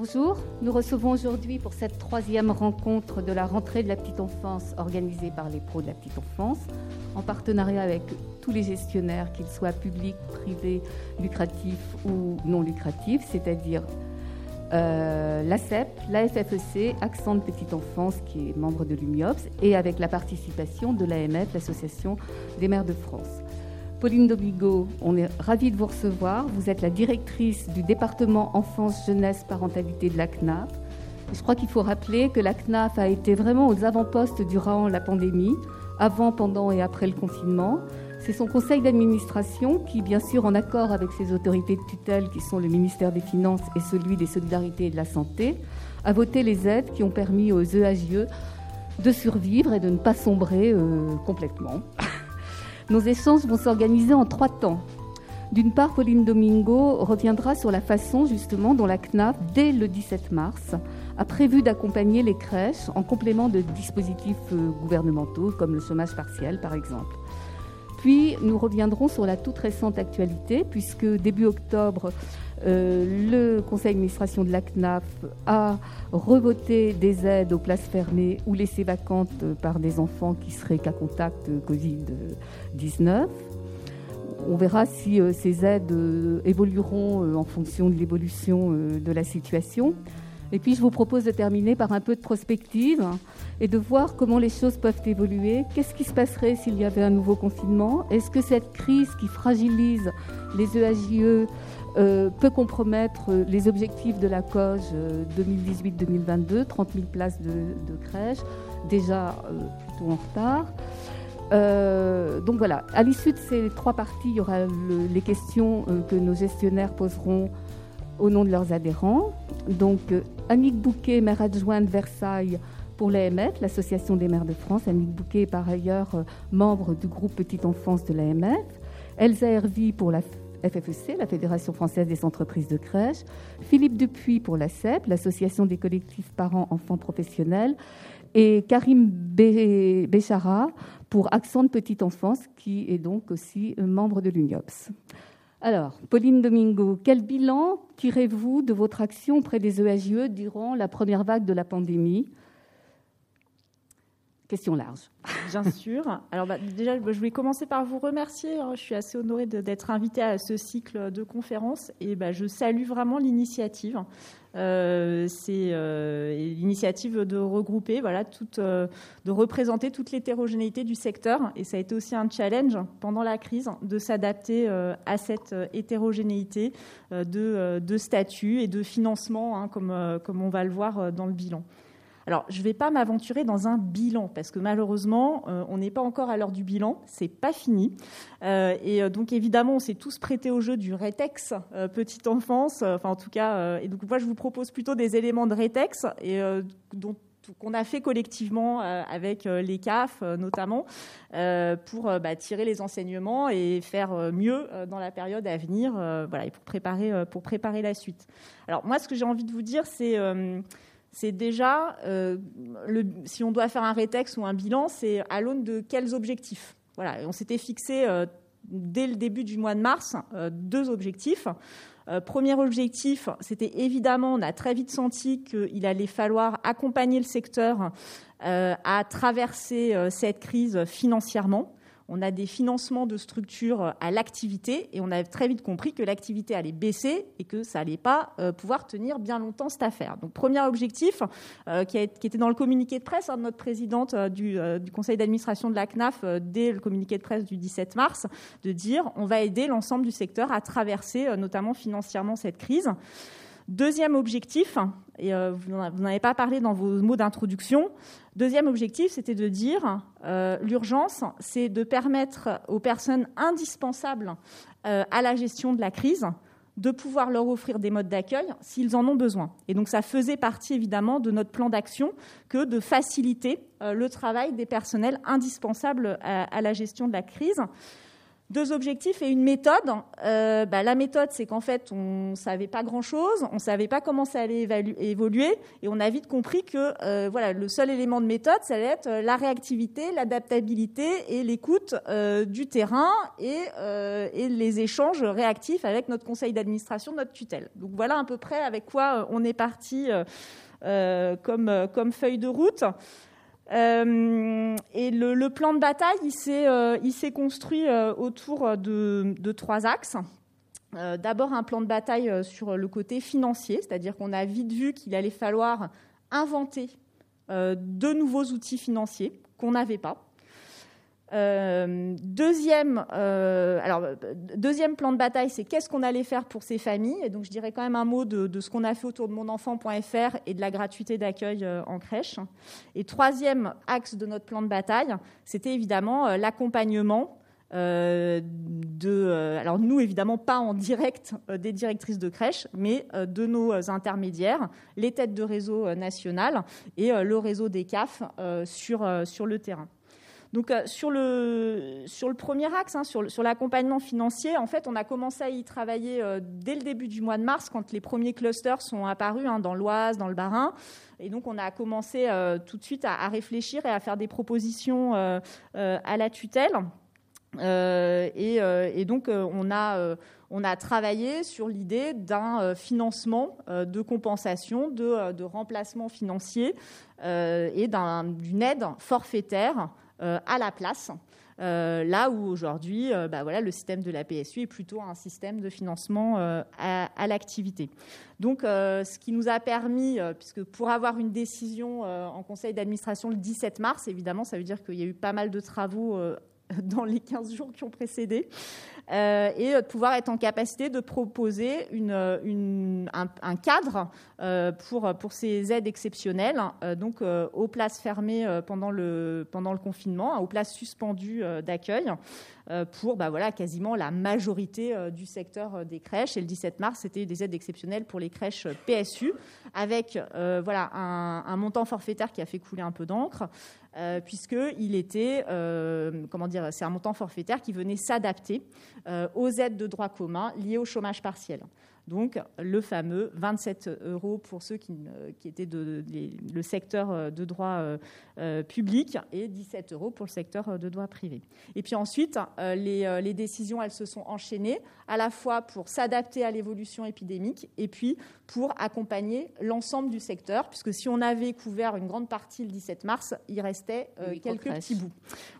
Bonjour, nous recevons aujourd'hui pour cette troisième rencontre de la rentrée de la petite enfance organisée par les pros de la petite enfance, en partenariat avec tous les gestionnaires, qu'ils soient publics, privés, lucratifs ou non lucratifs, c'est-à-dire euh, l'ACEP, l'AFFEC, Accent de Petite Enfance, qui est membre de l'UMIOPS, et avec la participation de l'AMF, l'Association des maires de France. Pauline Dobigo, on est ravis de vous recevoir. Vous êtes la directrice du département enfance, jeunesse, parentalité de la CNAF. je crois qu'il faut rappeler que la CNAF a été vraiment aux avant-postes durant la pandémie, avant, pendant et après le confinement. C'est son conseil d'administration qui, bien sûr, en accord avec ses autorités de tutelle, qui sont le ministère des Finances et celui des Solidarités et de la Santé, a voté les aides qui ont permis aux EAGE de survivre et de ne pas sombrer euh, complètement. Nos échanges vont s'organiser en trois temps. D'une part, Pauline Domingo reviendra sur la façon justement dont la CNAF, dès le 17 mars, a prévu d'accompagner les crèches en complément de dispositifs euh, gouvernementaux comme le chômage partiel par exemple. Puis nous reviendrons sur la toute récente actualité puisque début octobre, le conseil d'administration de la CNAF a revoté des aides aux places fermées ou laissées vacantes par des enfants qui seraient cas contact Covid-19. On verra si euh, ces aides euh, évolueront en fonction de l'évolution de la situation. Et puis je vous propose de terminer par un peu de prospective et de voir comment les choses peuvent évoluer. Qu'est-ce qui se passerait s'il y avait un nouveau confinement? Est-ce que cette crise qui fragilise les EAJE euh, peut compromettre les objectifs de la COGE 2018-2022, 30 000 places de, crèche, déjà euh, plutôt en retard. Euh, donc voilà, à l'issue de ces trois parties, il y aura les questions que nos gestionnaires poseront au nom de leurs adhérents. Donc Annick Bouquet, maire adjointe de Versailles pour l'AMF, l'Association des maires de France. Annick Bouquet est par ailleurs membre du groupe Petite Enfance de l'AMF. Elsa Hervy pour la FFEC, la Fédération française des entreprises de crèche, Philippe Dupuis pour la CEP, l'Association des collectifs parents-enfants professionnels, et Karim Béchara pour Accent de Petite Enfance, qui est donc aussi membre de l'UNIOPS. Alors, Pauline Domingo, quel bilan tirez-vous de votre action auprès des EAJE durant la première vague de la pandémie? Question large. Bien sûr. Alors bah, déjà, je vais commencer par vous remercier. Hein. Je suis assez honorée d'être invitée à ce cycle de conférences et bah, je salue vraiment l'initiative. Euh, c'est euh, l'initiative de regrouper, voilà, euh, de représenter toute l'hétérogénéité du secteur. Et ça a été aussi un challenge pendant la crise de s'adapter à cette hétérogénéité de, de statut et de financement, hein, comme, comme on va le voir dans le bilan. Alors, je ne vais pas m'aventurer dans un bilan parce que malheureusement, euh, on n'est pas encore à l'heure du bilan, c'est pas fini. Euh, et euh, donc, évidemment, on s'est tous prêtés au jeu du rétex petite enfance. Enfin, en tout cas, et donc moi, je vous propose plutôt des éléments de rétex et qu'on a fait collectivement avec les CAF notamment pour bah, tirer les enseignements et faire mieux dans la période à venir voilà, et pour préparer, pour préparer la suite. Alors moi, ce que j'ai envie de vous dire, c'est c'est déjà, euh, si on doit faire un rétex ou un bilan, c'est à l'aune de quels objectifs. Voilà, on s'était fixé euh, dès le début du mois de mars euh, deux objectifs. premier objectif, c'était évidemment, on a très vite senti qu'il allait falloir accompagner le secteur à traverser cette crise financièrement on a des financements de structures à l'activité et on a très vite compris que l'activité allait baisser et que ça allait pas euh, pouvoir tenir bien longtemps cette affaire. Donc premier objectif euh, qui, était dans le communiqué de presse hein, de notre présidente euh, du, conseil d'administration de la CNAF dès le communiqué de presse du 17 mars, de dire on va aider l'ensemble du secteur à traverser notamment financièrement cette crise. Deuxième objectif, et vous n'en avez pas parlé dans vos mots d'introduction, Deuxième objectif, c'était de dire euh, l'urgence, c'est de permettre aux personnes indispensables euh, à la gestion de la crise de pouvoir leur offrir des modes d'accueil s'ils en ont besoin. Et donc ça faisait partie évidemment de notre plan d'action que de faciliter euh, le travail des personnels indispensables à, la gestion de la crise. Deux objectifs et une méthode. Euh, bah, la méthode, c'est qu'en fait, on ne savait pas grand-chose, on ne savait pas comment ça allait évoluer, et on a vite compris que euh, voilà, le seul élément de méthode, ça allait être euh, la réactivité, l'adaptabilité et l'écoute du terrain et, et, les échanges réactifs avec notre conseil d'administration, notre tutelle. Donc voilà à peu près avec quoi on est parti comme, comme feuille de route. Euh, et le, plan de bataille, il s'est, euh, construit euh, autour de, trois axes. D'abord, un plan de bataille sur le côté financier, c'est-à-dire qu'on a vite vu qu'il allait falloir inventer de nouveaux outils financiers qu'on n'avait pas. Euh, deuxième, euh, deuxième plan de bataille, c'est qu'est-ce qu'on allait faire pour ces familles? Et donc, je dirais quand même un mot de, ce qu'on a fait autour de monenfant.fr et de la gratuité d'accueil euh, en crèche. Et troisième axe de notre plan de bataille, c'était évidemment l'accompagnement de, alors nous évidemment pas en direct des directrices de crèche, mais de nos intermédiaires, les têtes de réseau national et le réseau des CAF sur le terrain. Donc euh, sur, le, sur le premier axe, hein, sur, l'accompagnement financier, en fait, on a commencé à y travailler euh, dès le début du mois de mars, quand les premiers clusters sont apparus hein, dans l'Oise, dans le Bas-Rhin. Et donc, on a commencé euh, tout de suite à, réfléchir et à faire des propositions à la tutelle. Et, donc, on a, on a travaillé sur l'idée d'un financement de compensation, de, remplacement financier et d'une aide forfaitaire à la place. Euh, là où aujourd'hui, euh, bah voilà, le système de la PSU est plutôt un système de financement à, l'activité. Donc, ce qui nous a permis, puisque pour avoir une décision en conseil d'administration le 17 mars, évidemment, ça veut dire qu'il y a eu pas mal de travaux dans les 15 jours qui ont précédé, euh, et de pouvoir être en capacité de proposer une, un, cadre euh, pour, pour ces aides exceptionnelles, euh, donc aux places fermées pendant le, pendant le confinement, hein, aux places suspendues d'accueil, pour bah, voilà, quasiment la majorité du secteur des crèches. Et le 17 mars, c'était des aides exceptionnelles pour les crèches PSU, avec voilà, un montant forfaitaire qui a fait couler un peu d'encre. Euh, puisqu'il était, euh, comment dire, c'est un montant forfaitaire qui venait s'adapter euh, aux aides de droit commun liées au chômage partiel. Donc le fameux 27 euros pour ceux qui, étaient de, le secteur euh, de droit euh, euh, public et 17 euros pour le secteur de droit privé. Et puis ensuite, les, les, décisions, elles se sont enchaînées à la fois pour s'adapter à l'évolution épidémique et puis pour accompagner l'ensemble du secteur, puisque si on avait couvert une grande partie le 17 mars, il restait quelques petits bouts.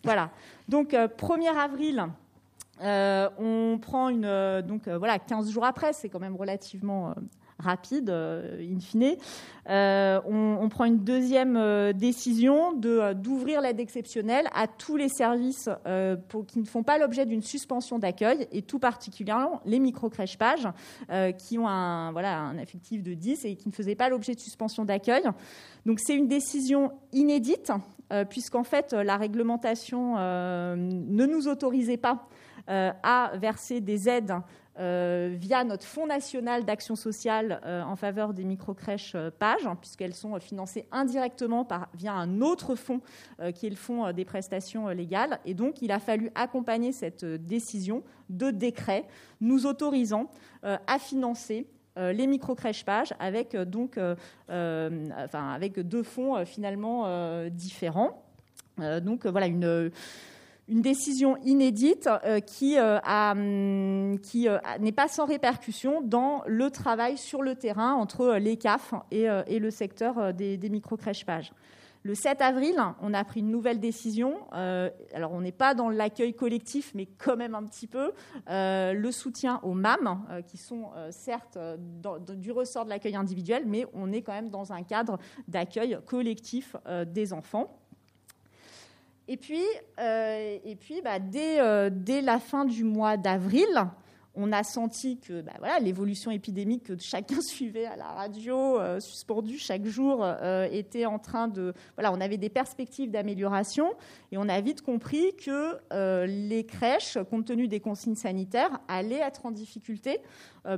Voilà. Donc 1er avril. Euh, on prend une. Euh, donc euh, voilà, 15 jours après, c'est quand même relativement rapide, in fine. On, prend une deuxième décision d'ouvrir l'aide exceptionnelle à tous les services qui ne font pas l'objet d'une suspension d'accueil, et tout particulièrement les micro-crèches pages, qui ont un, voilà, un effectif de 10 et qui ne faisaient pas l'objet de suspension d'accueil. Donc c'est une décision inédite, puisqu'en fait, la réglementation ne nous autorisait pas euh, à verser des aides euh, via notre Fonds national d'action sociale euh, en faveur des microcrèches pages, hein, puisqu'elles sont financées indirectement par, via un autre fonds qui est le fonds des prestations légales. Et donc, il a fallu accompagner cette décision de décret nous autorisant à financer les microcrèches pages avec, donc, avec deux fonds finalement différents. donc, voilà une une décision inédite euh, qui, euh, hum, euh, n'est pas sans répercussion dans le travail sur le terrain entre les CAF et, le secteur des, micro-crèches pages. Le 7 avril, on a pris une nouvelle décision. alors, on n'est pas dans l'accueil collectif, mais quand même un petit peu. le soutien aux MAM, qui sont certes du ressort de l'accueil individuel, mais on est quand même dans un cadre d'accueil collectif des enfants. Et puis, euh, et puis bah, dès, euh, dès, la fin du mois d'avril, on a senti que bah, l'évolution épidémique que chacun suivait à la radio, euh, suspendue chaque jour, était en train de... Voilà, on avait des perspectives d'amélioration et on a vite compris que les crèches, compte tenu des consignes sanitaires, allaient être en difficulté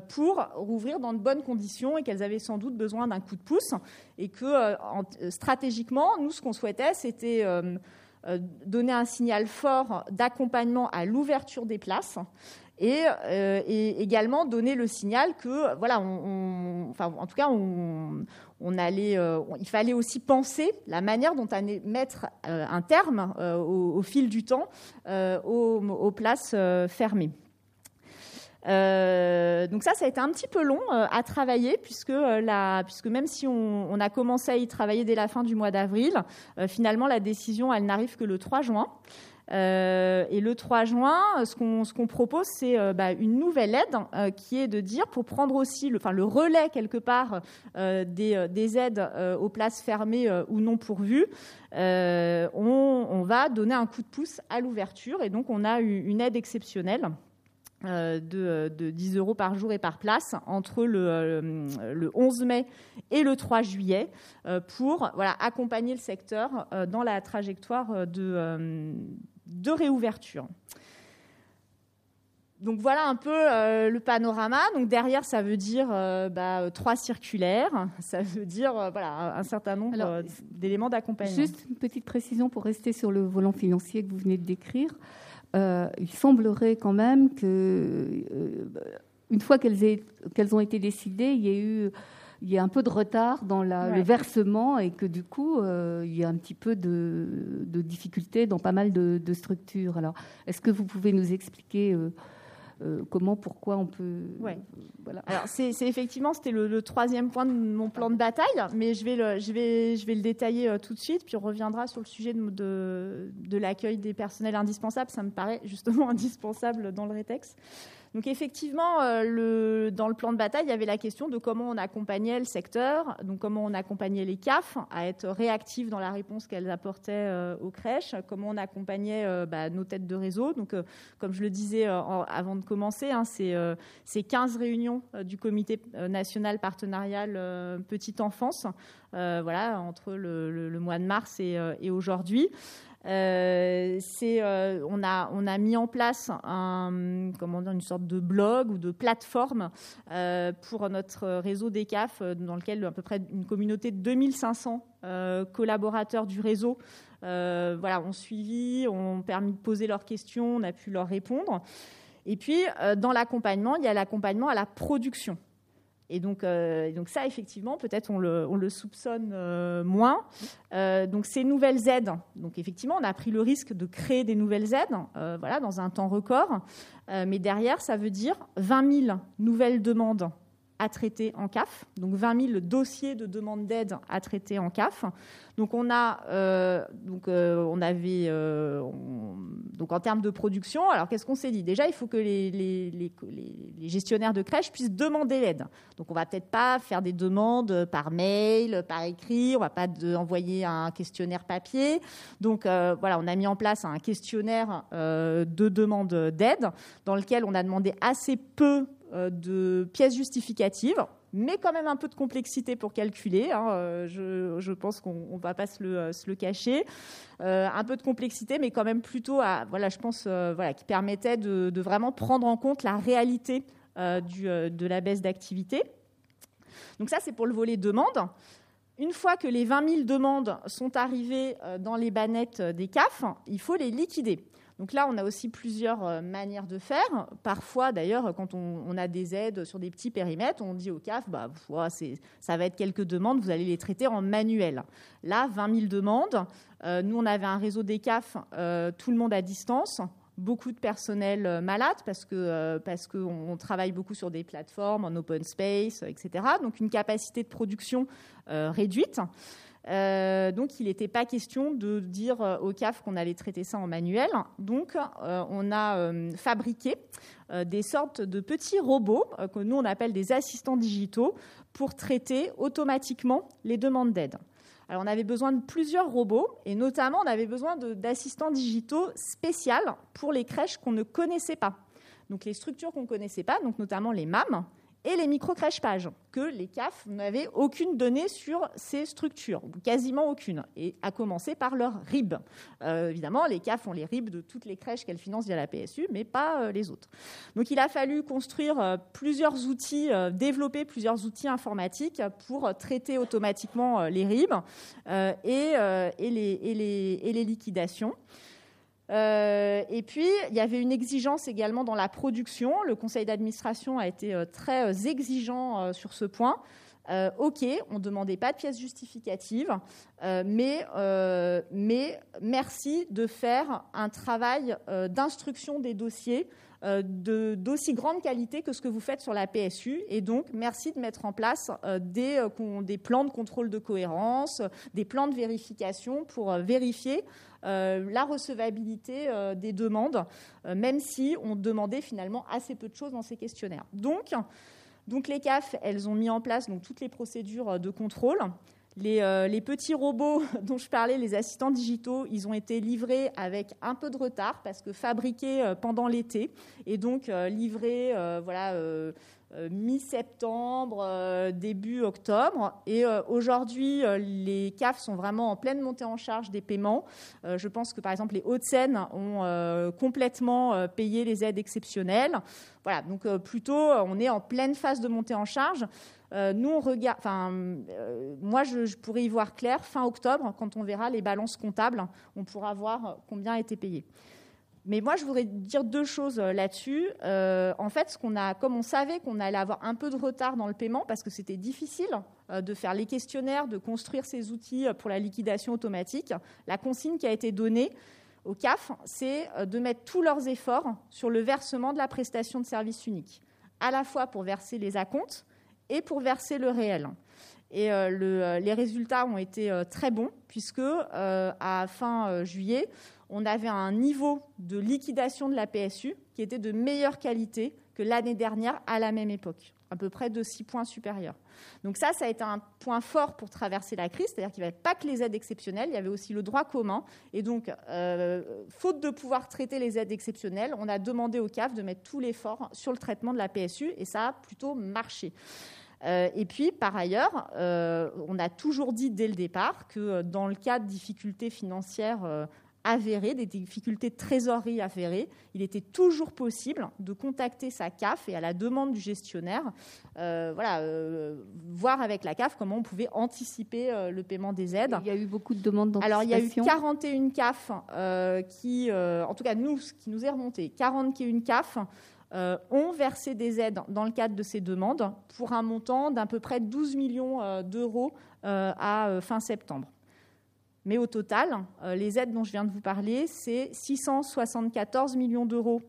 pour rouvrir dans de bonnes conditions et qu'elles avaient sans doute besoin d'un coup de pouce et que stratégiquement, nous, ce qu'on souhaitait, c'était donner un signal fort d'accompagnement à l'ouverture des places et, également donner le signal que, voilà, enfin, en tout cas, on, allait, il fallait aussi penser la manière dont on mettre un terme au, fil du temps aux places fermées. Euh, donc ça, ça a été un petit peu long euh, à travailler puisque, euh, même si on, a commencé à y travailler dès la fin du mois d'avril, finalement la décision, elle n'arrive que le 3 juin. et le 3 juin, ce qu'on propose, c'est bah, une nouvelle aide qui est de dire, pour prendre aussi le, enfin, le relais quelque part des, des, aides aux places fermées ou non pourvues, on, on, va donner un coup de pouce à l'ouverture. Et donc, on a une aide exceptionnelle euh, de, 10 euros par jour et par place entre le, 11 euh, mai et le 3 juillet euh, pour voilà, accompagner le secteur dans la trajectoire de, de réouverture. Donc voilà un peu le panorama. Donc derrière, ça veut dire bah, trois circulaires, ça veut dire voilà un certain nombre d'éléments d'accompagnement. Juste une petite précision pour rester sur le volant financier que vous venez de décrire. Euh, il semblerait quand même que, euh, une fois qu'elles ont été décidées, il y a eu il y a un peu de retard dans le versement et que du coup, euh, il y a un petit peu de, de difficultés dans pas mal de, structures. Alors, est-ce que vous pouvez nous expliquer euh, comment, pourquoi on peut. Ouais. Voilà. Alors c'est, effectivement c'était le, troisième point de mon plan de bataille, mais je vais le, je vais, je vais le détailler euh, tout de suite, puis on reviendra sur le sujet de, de, de l'accueil des personnels indispensables. Ça me paraît justement indispensable dans le rétexte. Donc effectivement, euh, dans le plan de bataille, il y avait la question de comment on accompagnait le secteur, donc comment on accompagnait les CAF à être réactifs dans la réponse qu'elles apportaient euh, aux crèches, comment on accompagnait euh, bah, nos têtes de réseau. Donc, comme je le disais avant de commencer, hein, c'est 15 réunions du comité national partenarial petite enfance, voilà, entre le, mois de mars et aujourd'hui. Euh, euh, on, a, mis en place une sorte de blog ou de plateforme euh, pour notre réseau des CAF, dans lequel à peu près une communauté de 2500 collaborateurs du réseau voilà, ont suivi, ont permis de poser leurs questions, on a pu leur répondre. Et puis, dans l'accompagnement, il y a l'accompagnement à la production. Et donc, euh, donc ça, effectivement, peut-être on le, soupçonne euh, moins. Euh, donc ces nouvelles aides, donc effectivement, on a pris le risque de créer des nouvelles aides, voilà, dans un temps record. mais derrière, ça veut dire 20 000 nouvelles demandes à traiter en CAF, donc 20 000 dossiers de demande d'aide à traiter en CAF. Donc on a, euh, donc euh, on avait, euh, donc en termes de production, alors qu'est-ce qu'on s'est dit? Déjà, il faut que les, gestionnaires de crèches puissent demander l'aide. Donc on va peut-être pas faire des demandes par mail, par écrit, on va pas envoyer un questionnaire papier. Donc voilà, on a mis en place un questionnaire de demande d'aide dans lequel on a demandé assez peu de pièces justificatives, mais quand même un peu de complexité pour calculer. Hein, euh, je, pense qu'on ne va pas se le, euh, cacher. un peu de complexité, mais quand même plutôt, voilà, qui permettait de, vraiment prendre en compte la réalité de la baisse d'activité. Donc ça, c'est pour le volet demande. Une fois que les 20 000 demandes sont arrivées dans les bannettes des CAF, il faut les liquider. Donc là, on a aussi plusieurs euh, manières de faire. Parfois, d'ailleurs, quand on, a des aides sur des petits périmètres, on dit au CAF, bah, ça va être quelques demandes, vous allez les traiter en manuel. Là, 20 000 demandes. Euh, nous, on avait un réseau des CAF, euh, tout le monde à distance beaucoup de personnel malade parce que parce qu'on travaille beaucoup sur des plateformes en open space, etc. Donc une capacité de production réduite. Euh, donc, il n'était pas question de dire euh, au CAF qu'on allait traiter ça en manuel. Donc, euh, on a fabriqué des sortes de petits robots que nous, on appelle des assistants digitaux pour traiter automatiquement les demandes d'aide. Alors, on avait besoin de plusieurs robots et notamment, on avait besoin d'assistants digitaux spéciaux pour les crèches qu'on ne connaissait pas. Donc, les structures qu'on ne connaissait pas, donc notamment les MAM, et les micro-crèches pages, que les CAF n'avaient aucune donnée sur ces structures, quasiment aucune, et à commencer par leurs RIB. Euh, évidemment, les CAF ont les RIB de toutes les crèches qu'elles financent via la PSU, mais pas euh, les autres. Donc il a fallu construire euh, plusieurs outils, développer plusieurs outils informatiques pour traiter automatiquement les RIB et, les, liquidations. Euh, et puis, il y avait une exigence également dans la production. Le conseil d'administration a été euh, très euh, exigeant sur ce point. ok, on ne demandait pas de pièces justificatives, mais, mais, merci de faire un travail d'instruction des dossiers d'aussi grande qualité que ce que vous faites sur la PSU. Et donc, merci de mettre en place des, des plans de contrôle de cohérence, des plans de vérification pour vérifier la recevabilité euh, des demandes, euh, même si on demandait finalement assez peu de choses dans ces questionnaires. Donc, donc les CAF, elles ont mis en place donc, toutes les procédures de contrôle. Les, petits robots dont je parlais, les assistants digitaux, ils ont été livrés avec un peu de retard parce que fabriqués pendant l'été et donc livrés voilà, euh, mi-septembre, euh, début octobre. Et euh, aujourd'hui, les CAF sont vraiment en pleine montée en charge des paiements. je pense que par exemple les Hauts-de-Seine ont complètement payé les aides exceptionnelles. Voilà, donc plutôt on est en pleine phase de montée en charge. nous, on regarde. Enfin, moi, je, je, pourrais y voir clair fin octobre, quand on verra les balances comptables, on pourra voir combien a été payé. Mais moi, je voudrais dire deux choses euh, là-dessus. Euh, en fait, ce qu'on a, comme on savait qu'on allait avoir un peu de retard dans le paiement, parce que c'était difficile euh, de faire les questionnaires, de construire ces outils pour la liquidation automatique, la consigne qui a été donnée au CAF, c'est de mettre tous leurs efforts sur le versement de la prestation de service unique, à la fois pour verser les acomptes et pour verser le réel. Et les résultats ont été très bons, puisque à fin juillet, on avait un niveau de liquidation de la PSU qui était de meilleure qualité que l'année dernière à la même époque, à peu près de 6 points supérieurs. Donc ça, ça a été un point fort pour traverser la crise, c'est-à-dire qu'il n'y avait pas que les aides exceptionnelles, il y avait aussi le droit commun. Et donc, euh, faute de pouvoir traiter les aides exceptionnelles, on a demandé au CAF de mettre tout l'effort sur le traitement de la PSU, et ça a plutôt marché. Euh, et puis, par ailleurs, euh, on a toujours dit dès le départ que dans le cas de difficultés financières avérées, des difficultés de trésorerie avérées, il était toujours possible de contacter sa CAF et à la demande du gestionnaire, euh, voilà, euh, voir avec la CAF comment on pouvait anticiper euh, le paiement des aides. Il y a eu beaucoup de demandes Alors il y a eu 41 CAF qui, en tout cas nous, ce qui nous est remonté, 41 CAF ont versé des aides dans le cadre de ces demandes pour un montant d'à peu près 12 millions d'euros à fin septembre. Mais au total, euh, les aides dont je viens de vous parler, c'est 674 millions d'euros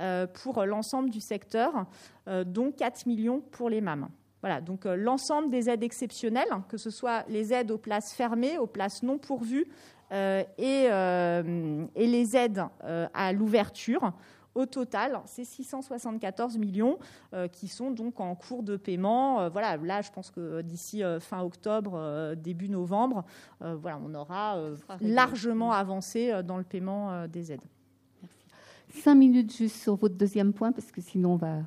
euh, pour l'ensemble du secteur, euh, dont 4 millions pour les MAM. Voilà, donc l'ensemble des aides exceptionnelles, que ce soit les aides aux places fermées, aux places non pourvues et, et, les aides à l'ouverture, au total, c'est 674 millions euh, qui sont donc en cours de paiement. Euh, voilà, là, je pense que d'ici euh, fin octobre, début novembre, voilà, on aura largement avancé dans le paiement des aides. Merci. Cinq minutes juste sur votre deuxième point, parce que sinon on va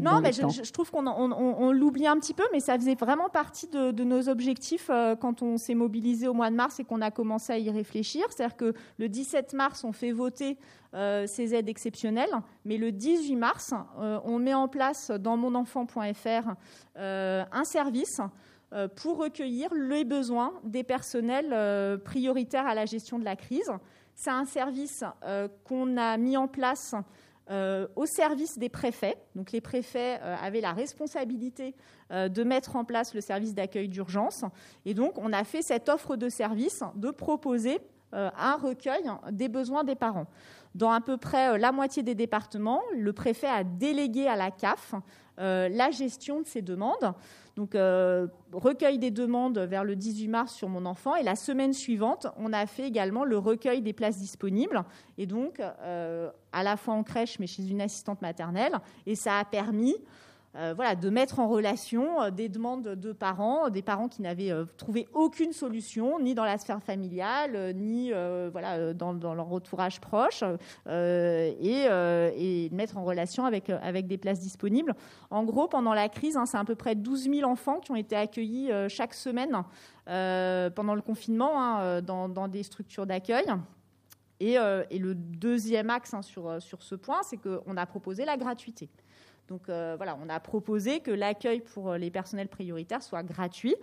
non, mais je, trouve qu'on l'oublie un petit peu, mais ça faisait vraiment partie de, nos objectifs euh, quand on s'est mobilisé au mois de mars et qu'on a commencé à y réfléchir. C'est-à-dire que le 17 mars, on fait voter euh, ces aides exceptionnelles, mais le 18 mars, euh, on met en place dans monenfant.fr un service pour recueillir les besoins des personnels prioritaires à la gestion de la crise. C'est un service qu'on a mis en place euh, au service des préfets. Donc les préfets euh, avaient la responsabilité euh, de mettre en place le service d'accueil d'urgence. Et donc on a fait cette offre de service de proposer un recueil des besoins des parents. Dans à peu près la moitié des départements, le préfet a délégué à la CAF la gestion de ces demandes. Donc, euh, recueil des demandes vers le 18 mars sur mon enfant. Et la semaine suivante, on a fait également le recueil des places disponibles. Et donc, euh, à la fois en crèche, mais chez une assistante maternelle. Et ça a permis euh, de mettre en relation euh, des demandes de parents, des parents qui n'avaient euh, trouvé aucune solution, ni dans la sphère familiale, ni voilà, dans, leur entourage proche, et, et, mettre en relation avec, avec des places disponibles. En gros, pendant la crise, hein, c'est à peu près 12 000 enfants qui ont été accueillis chaque semaine pendant le confinement hein, dans, des structures d'accueil. Et, et, le deuxième axe hein, sur, sur ce point, c'est qu'on a proposé la gratuité. Donc euh, voilà, on a proposé que l'accueil pour euh, les personnels prioritaires soit gratuit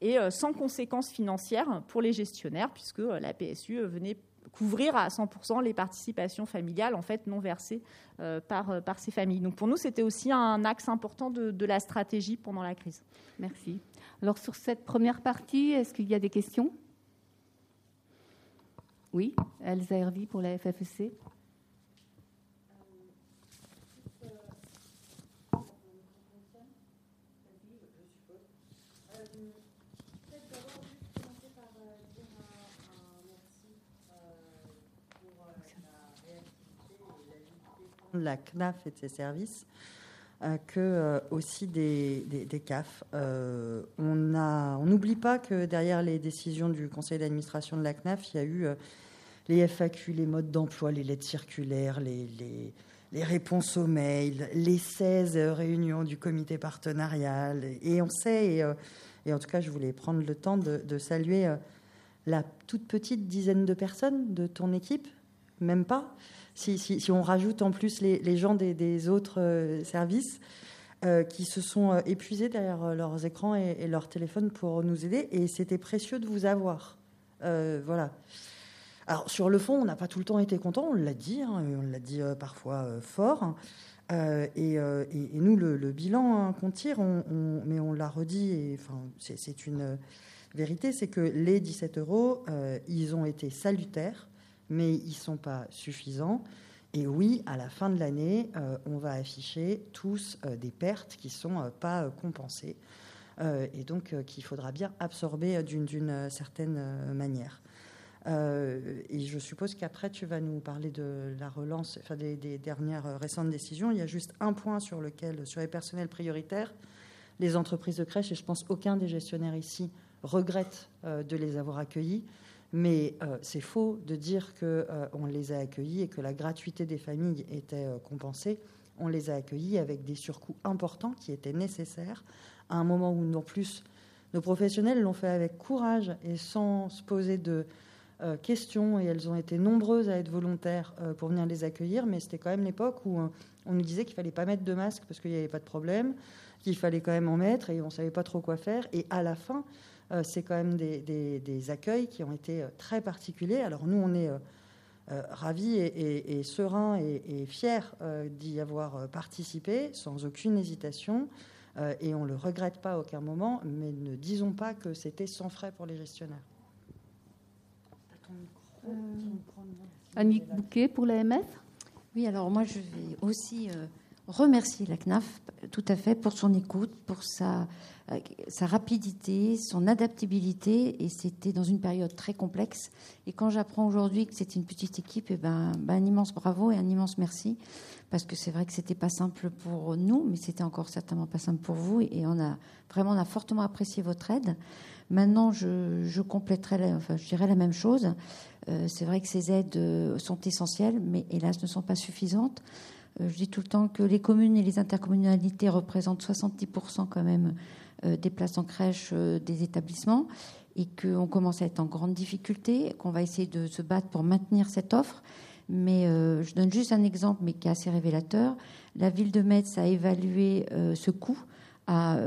et euh, sans conséquences financières pour les gestionnaires, puisque la PSU venait couvrir à 100% les participations familiales en fait non versées par, par ces familles. Donc pour nous, c'était aussi un axe important de, de, la stratégie pendant la crise. Merci. Alors sur cette première partie, est-ce qu'il y a des questions? Oui, Elsa Hervy pour la FFEC. La CNAF et de ses services euh, que euh, aussi des, des, CAF. Euh, on n'oublie pas que derrière les décisions du conseil d'administration de la CNAF, il y a eu les FAQ, les modes d'emploi, les lettres circulaires, les, les, réponses aux mails, les 16 réunions du comité partenarial. Et on sait, et, en tout cas, je voulais prendre le temps de saluer la toute petite dizaine de personnes de ton équipe, même pas, si, on rajoute en plus les, gens des, autres euh, services euh, qui se sont euh, épuisés derrière leurs écrans et, leurs téléphones pour nous aider, et c'était précieux de vous avoir. voilà. Alors sur le fond, on n'a pas tout le temps été content, on l'a dit, hein, on l'a dit parfois fort. et, nous, le, bilan hein, qu'on tire, mais on l'a redit, et c'est une vérité, c'est que les 17 euros, ils ont été salutaires mais ils ne sont pas suffisants. Et oui, à la fin de l'année, euh, on va afficher tous euh, des pertes qui ne sont euh, pas compensées et donc qu'il faudra bien absorber d'une certaine manière. et je suppose qu'après, tu vas nous parler de la relance, enfin des, dernières récentes décisions. Il y a juste un point sur lequel, sur les personnels prioritaires, les entreprises de crèche, et je pense aucun des gestionnaires ici regrette de les avoir accueillis. Mais euh, c'est faux de dire qu'on euh, on les a accueillis et que la gratuité des familles était euh, compensée. On les a accueillis avec des surcoûts importants qui étaient nécessaires à un moment où, non plus, nos professionnels l'ont fait avec courage et sans se poser de questions. Et elles ont été nombreuses à être volontaires pour venir les accueillir. Mais c'était quand même l'époque où on nous disait qu'il fallait pas mettre de masque parce qu'il n'y avait pas de problème, qu'il fallait quand même en mettre et on savait pas trop quoi faire. Et à la fin, euh, c'est quand même des, accueils qui ont été euh, très particuliers. Alors nous, on est euh, ravis et, sereins et, fiers d'y avoir participé sans aucune hésitation. et on ne le regrette pas à aucun moment, mais ne disons pas que c'était sans frais pour les gestionnaires. Annick Bouquet pour l'AMF Oui, alors moi je vais aussi remercier la CNAF tout à fait pour son écoute, pour sa euh, sa rapidité, son adaptabilité, et c'était dans une période très complexe. Et quand j'apprends aujourd'hui que c'est une petite équipe, et eh ben, ben, un immense bravo et un immense merci, parce que c'est vrai que c'était pas simple pour nous, mais c'était encore certainement pas simple pour vous, et on a vraiment on a fortement apprécié votre aide. Maintenant, je, compléterai, enfin, je dirais la même chose. Euh, c'est vrai que ces aides euh, sont essentielles, mais hélas ne sont pas suffisantes. Je dis tout le temps que les communes et les intercommunalités représentent 70% quand même euh, des places en crèche euh, des établissements et qu'on commence à être en grande difficulté, qu'on va essayer de se battre pour maintenir cette offre. Mais euh, je donne juste un exemple, mais qui est assez révélateur. La ville de Metz a évalué ce coût à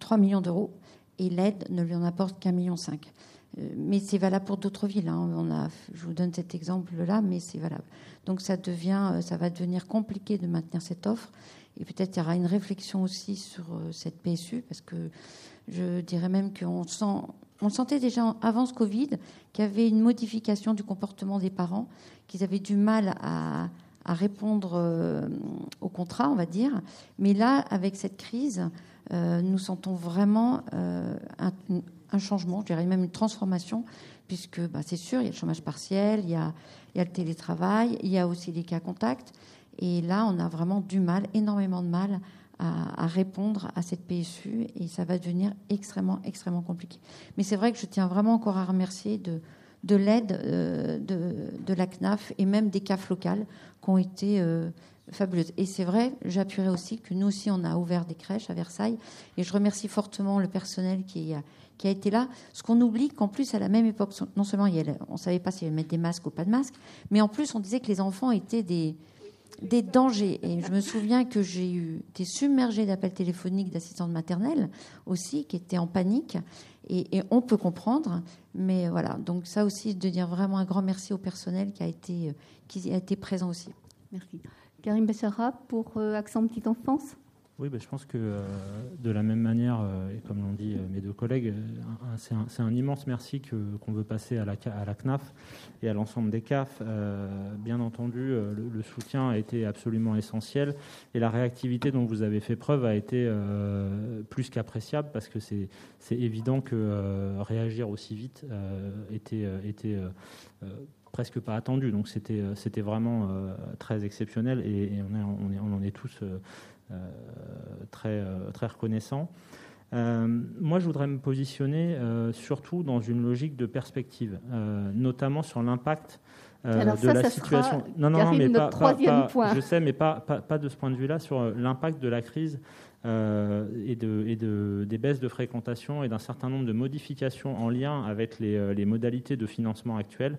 3 millions d'euros et l'aide ne lui en apporte qu'un million cinq. Mais c'est valable pour d'autres villes. Hein. Je vous donne cet exemple-là, mais c'est valable. Donc ça devient, ça va devenir compliqué de maintenir cette offre. Et peut-être il y aura une réflexion aussi sur euh, cette PSU, parce que je dirais même qu'on sent, on sentait déjà avant ce Covid qu'il y avait une modification du comportement des parents, qu'ils avaient du mal à, répondre euh, au contrat, on va dire. Mais là, avec cette crise, euh, nous sentons vraiment changement, je dirais même une transformation, puisque bah, c'est sûr, il y a le chômage partiel, il y a, le télétravail, il y a aussi les cas contacts. Et là, on a vraiment du mal, énormément de mal à, répondre à cette PSU et ça va devenir extrêmement, extrêmement compliqué. Mais c'est vrai que je tiens vraiment encore à remercier de, de l'aide euh, de, la CNAF et même des CAF locales qui ont été euh, fabuleuses. Et c'est vrai, j'appuierai aussi que nous aussi, on a ouvert des crèches à Versailles et je remercie fortement le personnel qui a, qui a été là. Ce qu'on oublie, qu'en plus, à la même époque, non seulement on ne savait pas s'il allait mettre des masques ou pas de masques, mais en plus, on disait que les enfants étaient des dangers. Et je me souviens que j'ai été submergée d'appels téléphoniques d'assistantes maternelles aussi, qui étaient en panique. Et, on peut comprendre. Mais voilà, donc ça aussi, de dire vraiment un grand merci au personnel qui a été, qui a été présent aussi. Merci. Karim Bessara pour euh, Accent Petite Enfance oui, ben, je pense que euh, de la même manière, euh, et comme l'ont dit euh, mes deux collègues, c'est un, immense merci qu'on veut passer à la, à la, CNAF et à l'ensemble des CAF. bien entendu, le, soutien a été absolument essentiel et la réactivité dont vous avez fait preuve a été plus qu'appréciable parce que c'est évident que réagir aussi vite était, presque pas attendu. Donc c'était vraiment très exceptionnel et, on, en est tous très, euh, très reconnaissant. Euh, moi, je voudrais me positionner surtout dans une logique de perspective, notamment sur l'impact de la situation. non, non, non, mais pas, je sais, mais pas, pas, de ce point de vue-là, sur l'impact de la crise et, de, et de, des baisses de fréquentation et d'un certain nombre de modifications en lien avec les, les modalités de financement actuelles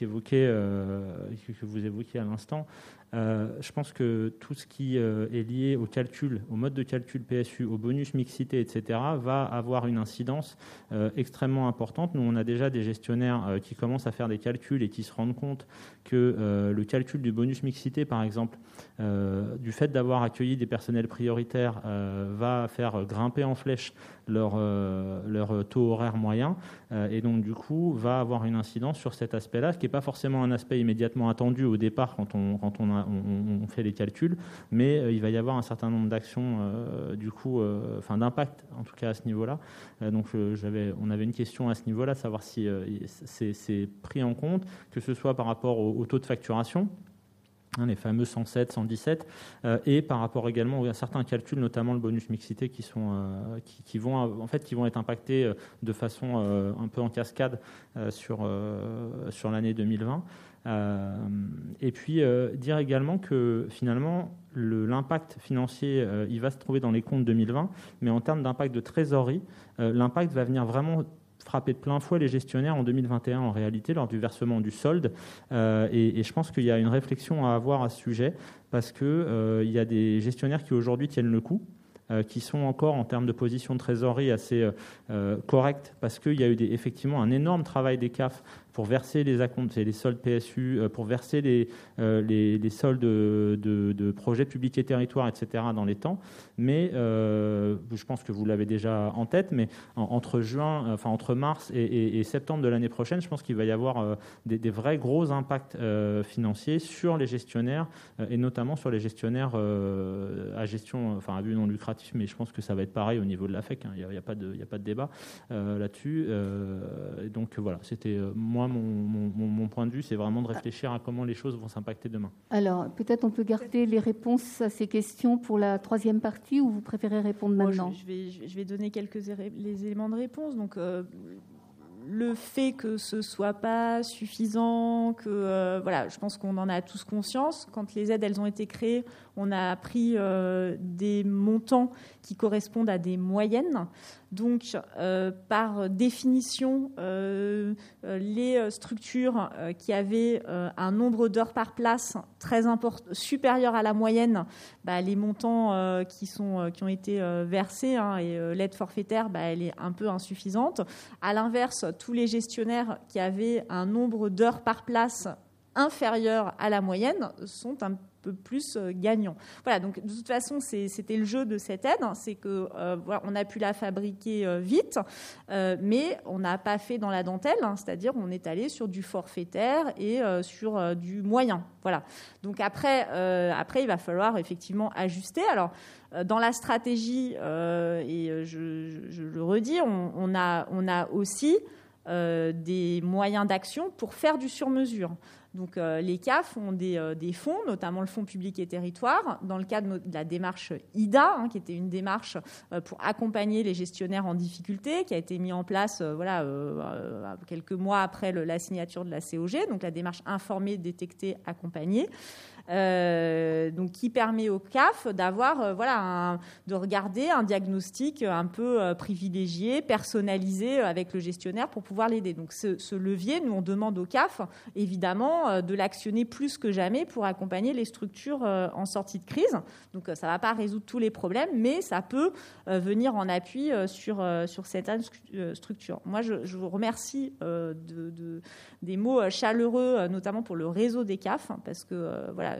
évoquaient, que vous évoquiez à l'instant. Euh, je pense que tout ce qui euh, est lié au calcul, au mode de calcul PSU, au bonus mixité, etc., va avoir une incidence euh, extrêmement importante. Nous, on a déjà des gestionnaires qui commencent à faire des calculs et qui se rendent compte que le calcul du bonus mixité, par exemple, du fait d'avoir accueilli des personnels prioritaires, va faire grimper en flèche leur, leur taux horaire moyen et donc du coup va avoir une incidence sur cet aspect-là, ce qui n'est pas forcément un aspect immédiatement attendu au départ quand on, fait les calculs, mais euh, il va y avoir un certain nombre d'actions, euh, du coup, euh, enfin d'impact en tout cas à ce niveau-là. donc on avait une question à ce niveau-là, savoir si c'est pris en compte, que ce soit par rapport au, taux de facturation, hein, les fameux 107, 117, et par rapport également à certains calculs, notamment le bonus mixité, qui sont, qui, vont en fait, qui vont être impactés de façon un peu en cascade sur sur l'année 2020. Euh, et puis euh, dire également que finalement l'impact financier, euh, il va se trouver dans les comptes 2020, mais en termes d'impact de trésorerie, l'impact va venir vraiment frapper de plein fouet les gestionnaires en 2021 en réalité lors du versement du solde. et, je pense qu'il y a une réflexion à avoir à ce sujet parce qu'il il y a des gestionnaires qui aujourd'hui tiennent le coup qui sont encore en termes de position de trésorerie assez euh, correctes parce qu'il y a eu effectivement un énorme travail des CAF pour verser les acomptes, les soldes PSU, euh, pour verser les, euh, les, soldes de, projets publics et territoires, etc. dans les temps. Mais euh, je pense que vous l'avez déjà en tête, mais entre juin, enfin entre mars et, septembre de l'année prochaine, je pense qu'il va y avoir des, vrais gros impacts financiers sur les gestionnaires et notamment sur les gestionnaires à gestion, enfin à but non lucratif, mais je pense que ça va être pareil au niveau de la FEC. Hein. Il n'y a, de, a pas de débat là-dessus. donc voilà, c'était moi mon, point de vue, c'est vraiment de réfléchir à comment les choses vont s'impacter demain. Alors, peut-être on peut garder les réponses à ces questions pour la troisième partie ou vous préférez répondre maintenant je, vais, je, vais, donner quelques les éléments de réponse. Donc, euh, le fait que ce soit pas suffisant, que euh, voilà, je pense qu'on en a tous conscience. Quand les aides elles ont été créées, on a pris euh, des montants qui correspondent à des moyennes. Donc, euh, par définition, euh, les structures qui avaient un nombre d'heures par place très supérieur à la moyenne, bah, les montants qui, sont, qui ont été versés hein, et l'aide forfaitaire, bah, elle est un peu insuffisante. À l'inverse, tous les gestionnaires qui avaient un nombre d'heures par place inférieur à la moyenne sont un peu plus euh, gagnant. Voilà, donc de toute façon, c'était le jeu de cette aide, hein, c'est que euh, a pu la fabriquer euh, vite, mais on n'a pas fait dans la dentelle, hein, c'est-à-dire on est allé sur du forfaitaire et sur du moyen. Voilà. Donc après, après, il va falloir effectivement ajuster. Alors dans la stratégie, et je, le redis, on a aussi des moyens d'action pour faire du sur-mesure. Donc les CAF ont des, des, fonds, notamment le Fonds public et territoire, dans le cadre de la démarche IDA, hein, qui était une démarche pour accompagner les gestionnaires en difficulté, qui a été mis en place voilà, quelques mois après la signature de la COG, donc la démarche informée, détectée, accompagnée. Euh, donc qui permet au CAF d'avoir, euh, voilà, de regarder un diagnostic un peu euh, privilégié, personnalisé avec le gestionnaire pour pouvoir l'aider. Donc ce, levier, nous on demande au CAF évidemment de l'actionner plus que jamais pour accompagner les structures en sortie de crise. Donc ça ne va pas résoudre tous les problèmes, mais ça peut venir en appui sur, sur certaines structures. Moi, je, vous remercie de, des mots chaleureux, notamment pour le réseau des CAF, parce que voilà, euh,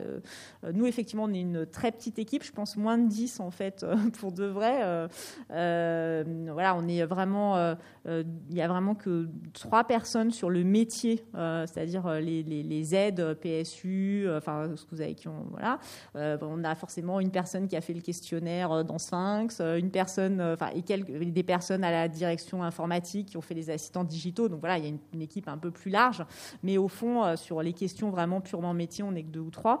nous, effectivement, on est une très petite équipe, je pense moins de 10 en fait, euh, pour de vrai. Euh, voilà, on est vraiment, il n'y a vraiment que trois personnes sur le métier, c'est-à-dire les, aides PSU, enfin, ce que vous avez qui ont, voilà. on a forcément une personne qui a fait le questionnaire dans Sphinx, une personne, enfin, et quelques, des personnes à la direction informatique qui ont fait les assistants digitaux. Donc voilà, il y a une équipe un peu plus large, mais au fond, sur les questions vraiment purement métier, on n'est que deux ou trois.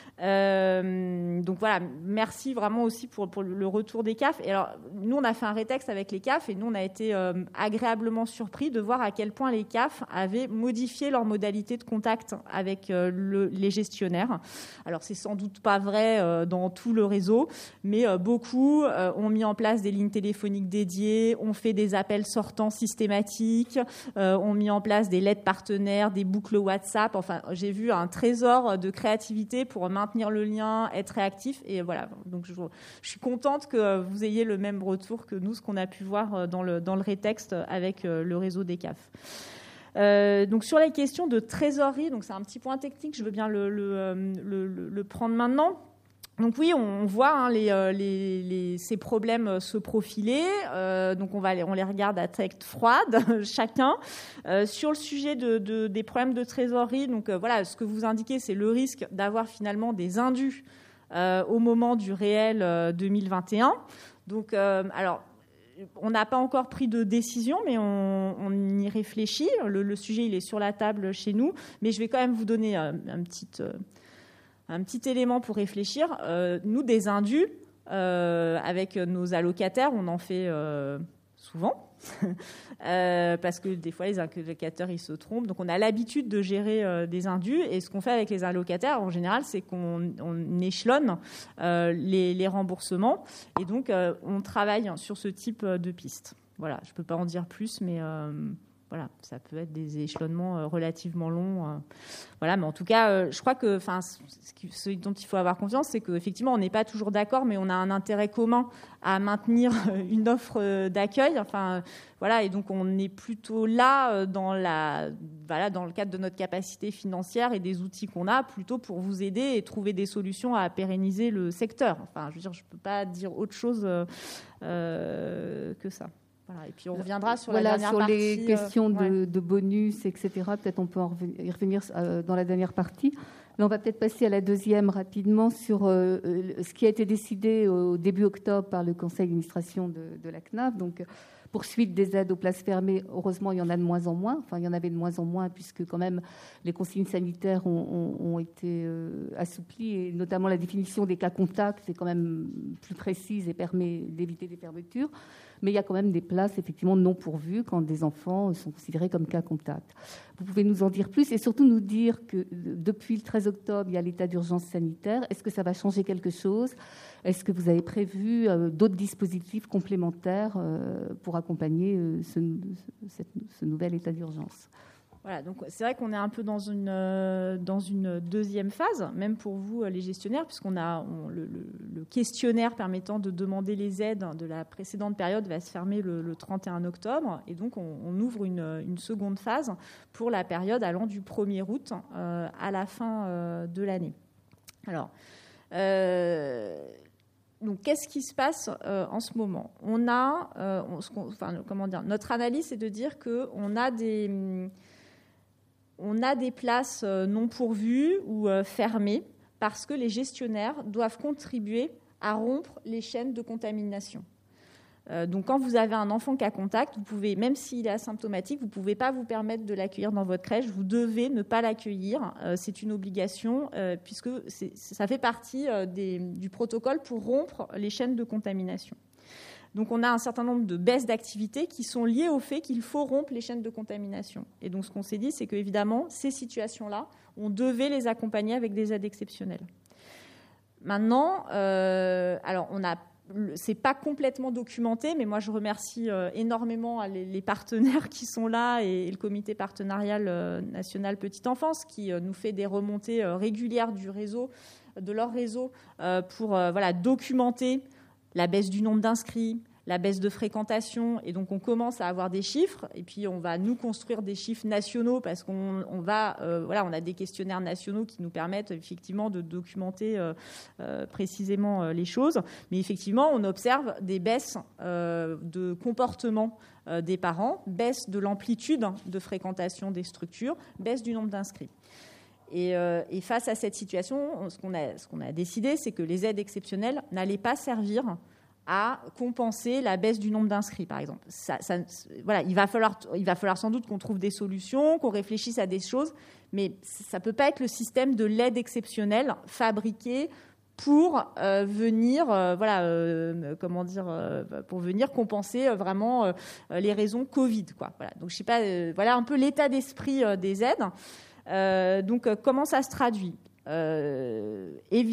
Euh, donc voilà, merci vraiment aussi pour, le retour des CAF. Et alors, nous, on a fait un rétexte avec les CAF et nous, on a été euh, agréablement surpris de voir à quel point les CAF avaient modifié leur modalité de contact avec euh, le, les gestionnaires. Alors, c'est sans doute pas vrai dans tout le réseau, mais beaucoup ont mis en place des lignes téléphoniques dédiées, ont fait des appels sortants systématiques, ont mis en place des lettres partenaires, des boucles WhatsApp. Enfin, j'ai vu un trésor de créativité pour maintenir le lien, être réactif. Et voilà, donc je, suis contente que vous ayez le même retour que nous, ce qu'on a pu voir euh, dans le, dans rétexte avec euh, le réseau des CAF. Euh, donc sur les questions de trésorerie, donc c'est un petit point technique, je veux bien le prendre maintenant. Donc oui, on voit hein, les, ces problèmes se profiler. donc on, les regarde à tête froide, chacun. sur le sujet de, des problèmes de trésorerie, voilà, ce que vous indiquez, c'est le risque d'avoir finalement des indus au moment du réel 2021. Donc alors. On n'a pas encore pris de décision, mais on, y réfléchit. Le, sujet, il est sur la table chez nous. Mais je vais quand même vous donner un petit un petit élément pour réfléchir. Euh, nous, des indus, euh, avec nos allocataires, on en fait euh, souvent. parce que des fois les allocataires ils se trompent. Donc on a l'habitude de gérer des indus et ce qu'on fait avec les allocataires en général c'est qu'on échelonne les, les, remboursements et donc on travaille sur ce type de piste. Voilà, je ne peux pas en dire plus mais voilà, ça peut être des échelonnements euh, relativement longs. Euh. voilà, mais en tout cas, euh, je crois que, enfin, ce dont il faut avoir confiance, c'est qu'effectivement, on n'est pas toujours d'accord, mais on a un intérêt commun à maintenir une offre d'accueil. Enfin, voilà, et donc on est plutôt là dans la, voilà, dans le cadre de notre capacité financière et des outils qu'on a, plutôt pour vous aider et trouver des solutions à pérenniser le secteur. Enfin, je veux dire, je peux pas dire autre chose que ça et puis on reviendra sur la dernière sur les euh, questions de, bonus, etc. Peut-être on peut y revenir euh, dans la dernière partie. Mais on va peut-être passer à la deuxième rapidement sur euh, ce qui a été décidé au début octobre par le conseil d'administration de, de, la CNAF. Donc, poursuite des aides aux places fermées, heureusement, il y en a de moins en moins. Enfin, il y en avait de moins en moins, puisque quand même les consignes sanitaires ont, été assouplies, et notamment la définition des cas contacts est quand même plus précise et permet d'éviter des fermetures mais il y a quand même des places effectivement non pourvues quand des enfants sont considérés comme cas contact. Vous pouvez nous en dire plus et surtout nous dire que depuis le 13 octobre, il y a l'état d'urgence sanitaire. Est-ce que ça va changer quelque chose? Est-ce que vous avez prévu euh, d'autres dispositifs complémentaires euh, pour accompagner euh, ce nouvel état d'urgence? Voilà, donc c'est vrai qu'on est un peu dans une, euh, dans une deuxième phase, même pour vous, euh, les gestionnaires, puisqu'on a le, questionnaire permettant de demander les aides de la précédente période va se fermer le, 31 octobre, et donc on, ouvre une, seconde phase pour la période allant du 1er août euh, à la fin de l'année. Alors, donc, qu'est-ce qui se passe en ce moment? On a, enfin, comment dire, notre analyse, c'est de dire qu'on a des on a des places euh, non pourvues ou euh, fermées parce que les gestionnaires doivent contribuer à rompre les chaînes de contamination. Euh, donc, quand vous avez un enfant qui a contact, vous pouvez, même s'il est asymptomatique, vous ne pouvez pas vous permettre de l'accueillir dans votre crèche. Vous devez ne pas l'accueillir. C'est une obligation puisque ça fait partie du protocole pour rompre les chaînes de contamination. Donc, on a un certain nombre de baisses d'activité qui sont liées au fait qu'il faut rompre les chaînes de contamination. Et donc, ce qu'on s'est dit, c'est qu'évidemment, ces situations-là, on devait les accompagner avec des aides exceptionnelles. Maintenant, alors on a c'est pas complètement documenté, mais moi je remercie euh, énormément les, partenaires qui sont là et, le comité partenarial euh, national petite enfance qui euh, nous fait des remontées régulières du réseau, de leur réseau, pour voilà documenter la baisse du nombre d'inscrits, la baisse de fréquentation, et donc on commence à avoir des chiffres, et puis on va nous construire des chiffres nationaux parce qu'on va, euh, on a des questionnaires nationaux qui nous permettent effectivement de documenter euh, euh, précisément les choses, mais effectivement on observe des baisses de comportement des parents, baisse de l'amplitude de fréquentation des structures, baisse du nombre d'inscrits. Et, face à cette situation, ce qu'on a, décidé, c'est que les aides exceptionnelles n'allaient pas servir à compenser la baisse du nombre d'inscrits, par exemple. voilà, il va, falloir, il va falloir sans doute qu'on trouve des solutions, qu'on réfléchisse à des choses, mais ça ne peut pas être le système de l'aide exceptionnelle fabriqué pour euh, venir, euh, voilà, euh, comment dire, pour venir compenser vraiment les raisons Covid, quoi. Voilà. Donc je sais pas, voilà un peu l'état d'esprit des aides. Donc comment ça se traduit euh,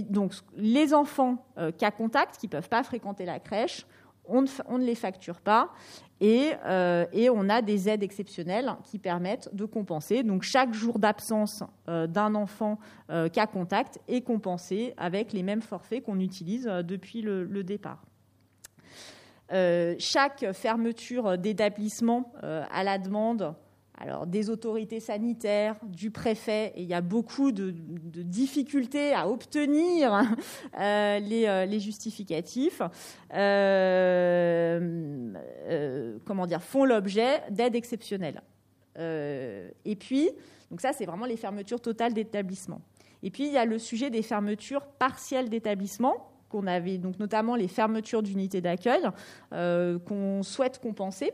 donc, les enfants euh, cas contact qui ne peuvent pas fréquenter la crèche, on ne, les facture pas euh, et, on a des aides exceptionnelles qui permettent de compenser. Donc chaque jour d'absence d'un enfant cas contact est compensé avec les mêmes forfaits qu'on utilise depuis le départ. chaque fermeture d'établissement à la demande alors des autorités sanitaires, du préfet, et il y a beaucoup de, difficultés à obtenir euh, euh, les, justificatifs, euh, comment dire, font l'objet d'aides exceptionnelles. et puis, donc ça, c'est vraiment les fermetures totales d'établissements. Et puis, il y a le sujet des fermetures partielles d'établissements, qu'on avait donc notamment les fermetures d'unités d'accueil, qu'on souhaite compenser.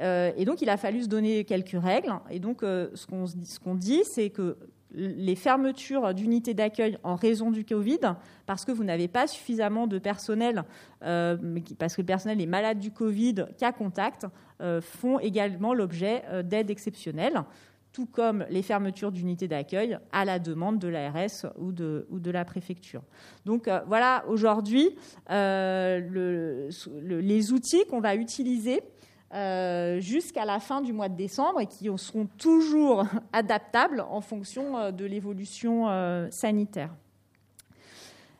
Euh, et donc, il a fallu se donner quelques règles. Et donc, euh, ce qu'on dit, c'est que les fermetures d'unités d'accueil en raison du Covid, parce que vous n'avez pas suffisamment de personnel, euh, parce que le personnel est malade du Covid, cas contact, font également l'objet d'aides exceptionnelles, tout comme les fermetures d'unités d'accueil à la demande de l'ARS ou de, ou de la préfecture. Donc voilà, aujourd'hui, les outils qu'on va utiliser euh, jusqu'à la fin du mois de décembre et qui seront toujours adaptables en fonction euh, de l'évolution euh, sanitaire.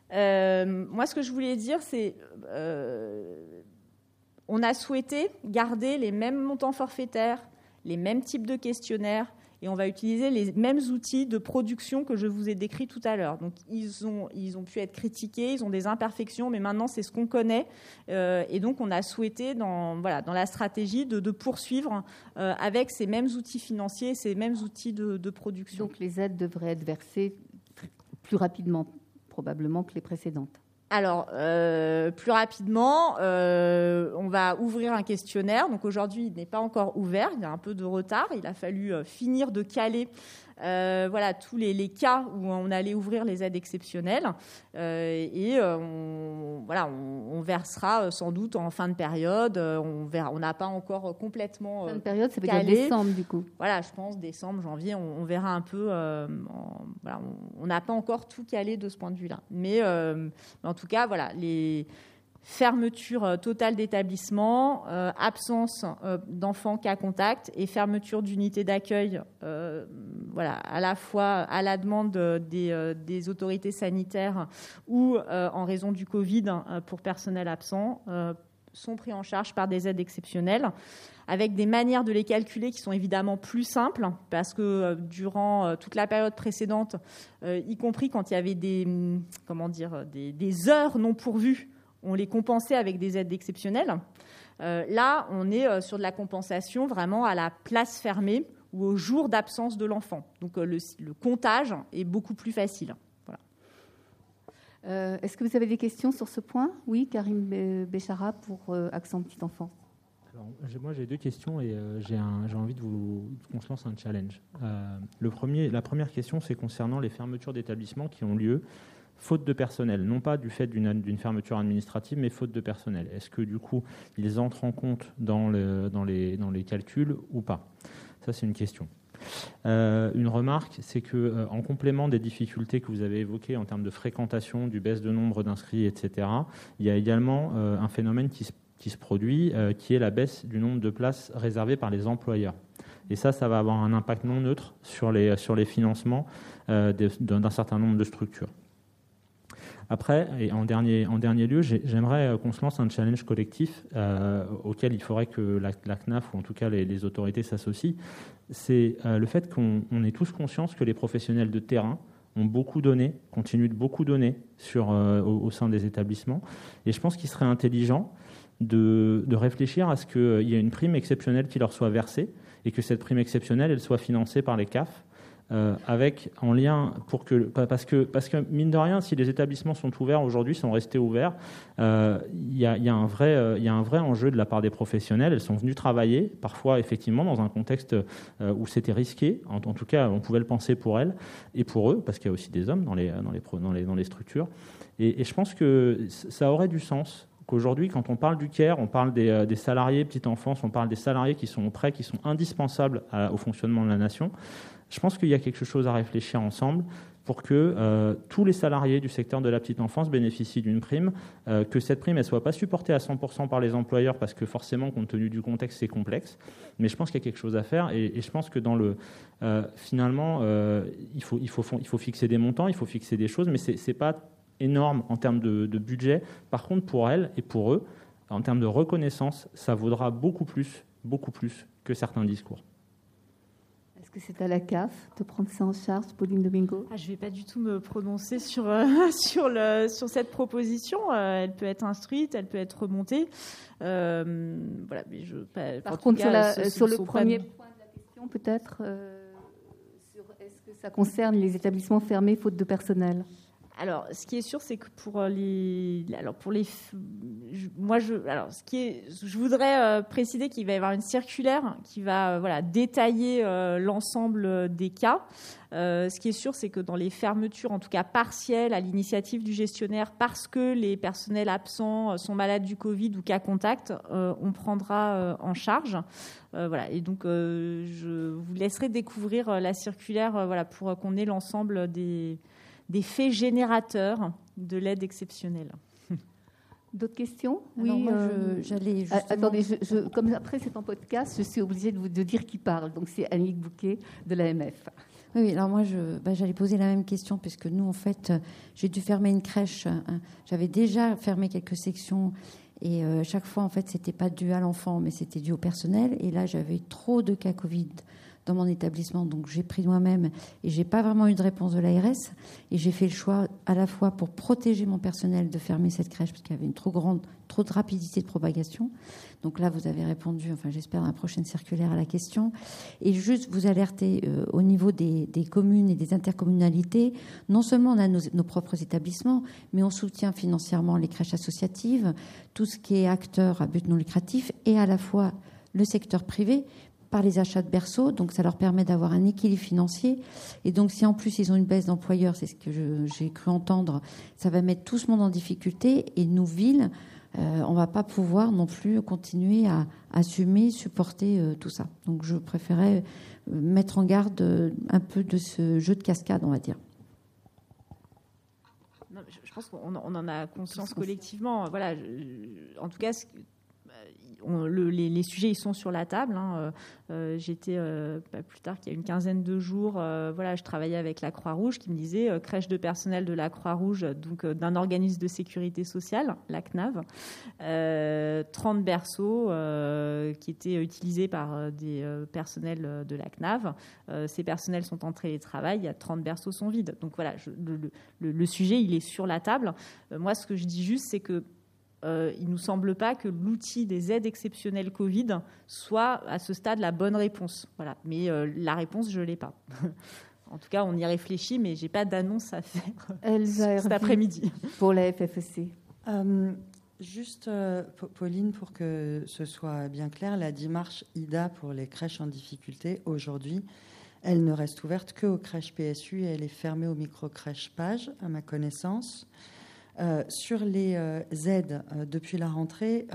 moi, ce que je voulais dire, c'est on a souhaité garder les mêmes montants forfaitaires, les mêmes types de questionnaires, et on va utiliser les mêmes outils de production que je vous ai décrits tout à l'heure. Donc ils ont, ils ont pu être critiqués, ils ont des imperfections, mais maintenant c'est ce qu'on connaît. Euh, et donc on a souhaité dans, voilà, dans la stratégie de, poursuivre euh, avec ces mêmes outils financiers, ces mêmes outils de, de production. Donc les aides devraient être versées plus rapidement probablement que les précédentes. Alors, euh, plus rapidement, euh, on va ouvrir un questionnaire. Donc aujourd'hui, il n'est pas encore ouvert, il y a un peu de retard. Il a fallu euh, finir de caler euh, voilà tous les, cas où on allait ouvrir les aides exceptionnelles euh, et euh, on, voilà on, versera sans doute en fin de période. on verra, on n'a pas encore complètement fin de période, ça veut dire décembre du coup. Voilà, je pense décembre, janvier, on, verra un peu. voilà, on n'a pas encore tout calé de ce point de vue-là, mais en tout cas voilà les fermeture euh, totale d'établissement, euh, absence euh, d'enfants cas contact et fermeture d'unités d'accueil, voilà, à la fois à la demande des, autorités sanitaires ou en raison du Covid pour personnel absent, sont pris en charge par des aides exceptionnelles avec des manières de les calculer qui sont évidemment plus simples, parce que durant toute la période précédente, y compris quand il y avait des, comment dire, des heures non pourvues on les compensait avec des aides exceptionnelles. Euh, là, on est euh, sur de la compensation vraiment à la place fermée ou au jour d'absence de l'enfant. Donc euh, le, comptage est beaucoup plus facile. Est-ce que vous avez des questions sur ce point? Oui, Karim Béchara pour Accent Petit Enfant. moi, j'ai deux questions et j'ai envie de vous qu'on se lance un challenge. le premier, la première question, c'est concernant les fermetures d'établissements qui ont lieu faute de personnel, non pas du fait d'une fermeture administrative, mais faute de personnel. Est-ce que du coup, ils entrent en compte dans, le, dans, les, calculs ou pas? Ça, c'est une question. Euh, une remarque, c'est que euh, en complément des difficultés que vous avez évoquées en termes de fréquentation, du baisse de nombre d'inscrits, etc., il y a également euh, un phénomène qui se, produit, qui est la baisse du nombre de places réservées par les employeurs. Et ça, ça va avoir un impact non neutre sur les financements d'un certain nombre de structures. Après, et en dernier, lieu, j'aimerais euh, qu'on se lance un challenge collectif euh, auquel il faudrait que la, CNAF ou en tout cas les, autorités s'associent. C'est euh, le fait qu'on ait tous conscience que les professionnels de terrain ont beaucoup donné, continuent de beaucoup donner au, sein des établissements. Et je pense qu'il serait intelligent de, réfléchir à ce qu'il y ait une prime exceptionnelle qui leur soit versée et que cette prime exceptionnelle, elle soit financée par les CAF euh, avec en lien pour que parce que parce que mine de rien, si les établissements sont ouverts aujourd'hui, sont restés ouverts, euh, il y, a, un vrai euh, il y a un vrai enjeu de la part des professionnels. Elles sont venues travailler, parfois effectivement dans un contexte où c'était risqué. En, tout cas, on pouvait le penser pour elles et pour eux, parce qu'il y a aussi des hommes dans les dans les dans les, structures. Et, je pense que ça aurait du sens qu'aujourd'hui, quand on parle du CARE, on parle des, salariés petite enfance, on parle des salariés qui sont prêts, qui sont indispensables au fonctionnement de la nation. Je pense qu'il y a quelque chose à réfléchir ensemble pour que euh, tous les salariés du secteur de la petite enfance bénéficient d'une prime, euh, que cette prime ne soit pas supportée à 100% par les employeurs, parce que forcément, compte tenu du contexte, c'est complexe. Mais je pense qu'il y a quelque chose à faire, et, je pense que dans le, euh, finalement, il, faut, fixer des montants, il faut fixer des choses, mais ce n'est pas énorme en termes de, de, budget. Par contre, pour elles et pour eux, en termes de reconnaissance, ça vaudra beaucoup plus, beaucoup plus que certains discours c'est à la CAF de prendre ça en charge, Pauline Domingo? Ah, Je ne vais pas du tout me prononcer sur, euh, sur, le, sur cette proposition. Euh, elle peut être instruite, elle peut être remontée. Euh, voilà, mais je, Par contre, sur, le premier point de la question, peut-être, est-ce que ça concerne les établissements fermés faute de personnel? Alors, ce qui est sûr, c'est que pour euh, les, alors pour les, moi, je, alors, ce qui est, je voudrais euh, préciser qu'il va y avoir une circulaire qui va, euh, voilà, détailler l'ensemble des cas. ce qui est sûr, c'est que dans les fermetures, en tout cas partielles, à l'initiative du gestionnaire, parce que les personnels absents sont malades du Covid ou cas contact, on prendra en charge. voilà. Et donc, je vous laisserai découvrir la circulaire, voilà, pour qu'on ait l'ensemble des des faits générateurs de l'aide exceptionnelle. D'autres questions? Oui, moi, euh, j'allais. Ah, attendez, comme après c'est en podcast, je suis obligée de vous de dire qui parle. Donc c'est Annick Bouquet de l'AMF. Oui, alors moi, bah, j'allais poser la même question, puisque nous, en fait, j'ai dû fermer une crèche. Hein. J'avais déjà fermé quelques sections. Et euh, chaque fois, en fait, c'était pas dû à l'enfant, mais c'était dû au personnel. Et là, j'avais trop de cas Covid dans mon établissement. Donc j'ai pris moi-même et j'ai pas vraiment eu de réponse de l'ARS. Et j'ai fait le choix à la fois pour protéger mon personnel de fermer cette crèche parce qu'il y avait une trop grande, trop de rapidité de propagation. Donc là, vous avez répondu, enfin j'espère dans la prochaine circulaire à la question. Et juste vous alerter euh, au niveau des, communes et des intercommunalités. Non seulement on a nos, nos, propres établissements, mais on soutient financièrement les crèches associatives, tout ce qui est acteur à but non lucratif et à la fois le secteur privé, par les achats de berceaux, donc ça leur permet d'avoir un équilibre financier. Et donc si en plus ils ont une baisse d'employeurs, c'est ce que j'ai cru entendre, ça va mettre tout ce monde en difficulté. Et nous, villes, euh, on va pas pouvoir non plus continuer à assumer, supporter euh, tout ça. Donc je préférais euh, mettre en garde un peu de ce jeu de cascade, on va dire. je pense qu'on en a conscience collectivement. Voilà, en tout cas, les, sujets ils sont sur la table. Hein. Euh, euh, j'étais euh, pas plus tard qu'il y a une quinzaine de jours, voilà, je travaillais avec la Croix-Rouge qui me disait crèche de personnel de la Croix-Rouge, donc d'un organisme de sécurité sociale, la CNAV, 30 berceaux qui étaient utilisés par des personnels de la CNAV. ces personnels sont en télétravail, il y a 30 berceaux sont vides. Donc voilà, le, le, sujet il est sur la table. moi, ce que je dis juste, c'est que euh, il ne nous semble pas que l'outil des aides exceptionnelles Covid soit à ce stade la bonne réponse. Voilà. Mais euh, la réponse, je ne l'ai pas. En tout cas, on y réfléchit, mais j'ai pas d'annonce à faire Elsa cet après-midi. Pour la FFEC. Juste, Pauline, pour que ce soit bien clair, la démarche IDA pour les crèches en difficulté, aujourd'hui, elle ne reste ouverte qu'aux crèches PSU et elle est fermée aux micro-crèches PAGE, à ma connaissance. Euh, sur les euh, aides euh, depuis la rentrée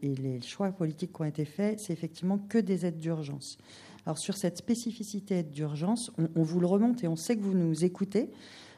et les choix politiques qui ont été faits, c'est effectivement que des aides d'urgence. Alors sur cette spécificité d'urgence, on, vous le remonte et on sait que vous nous écoutez.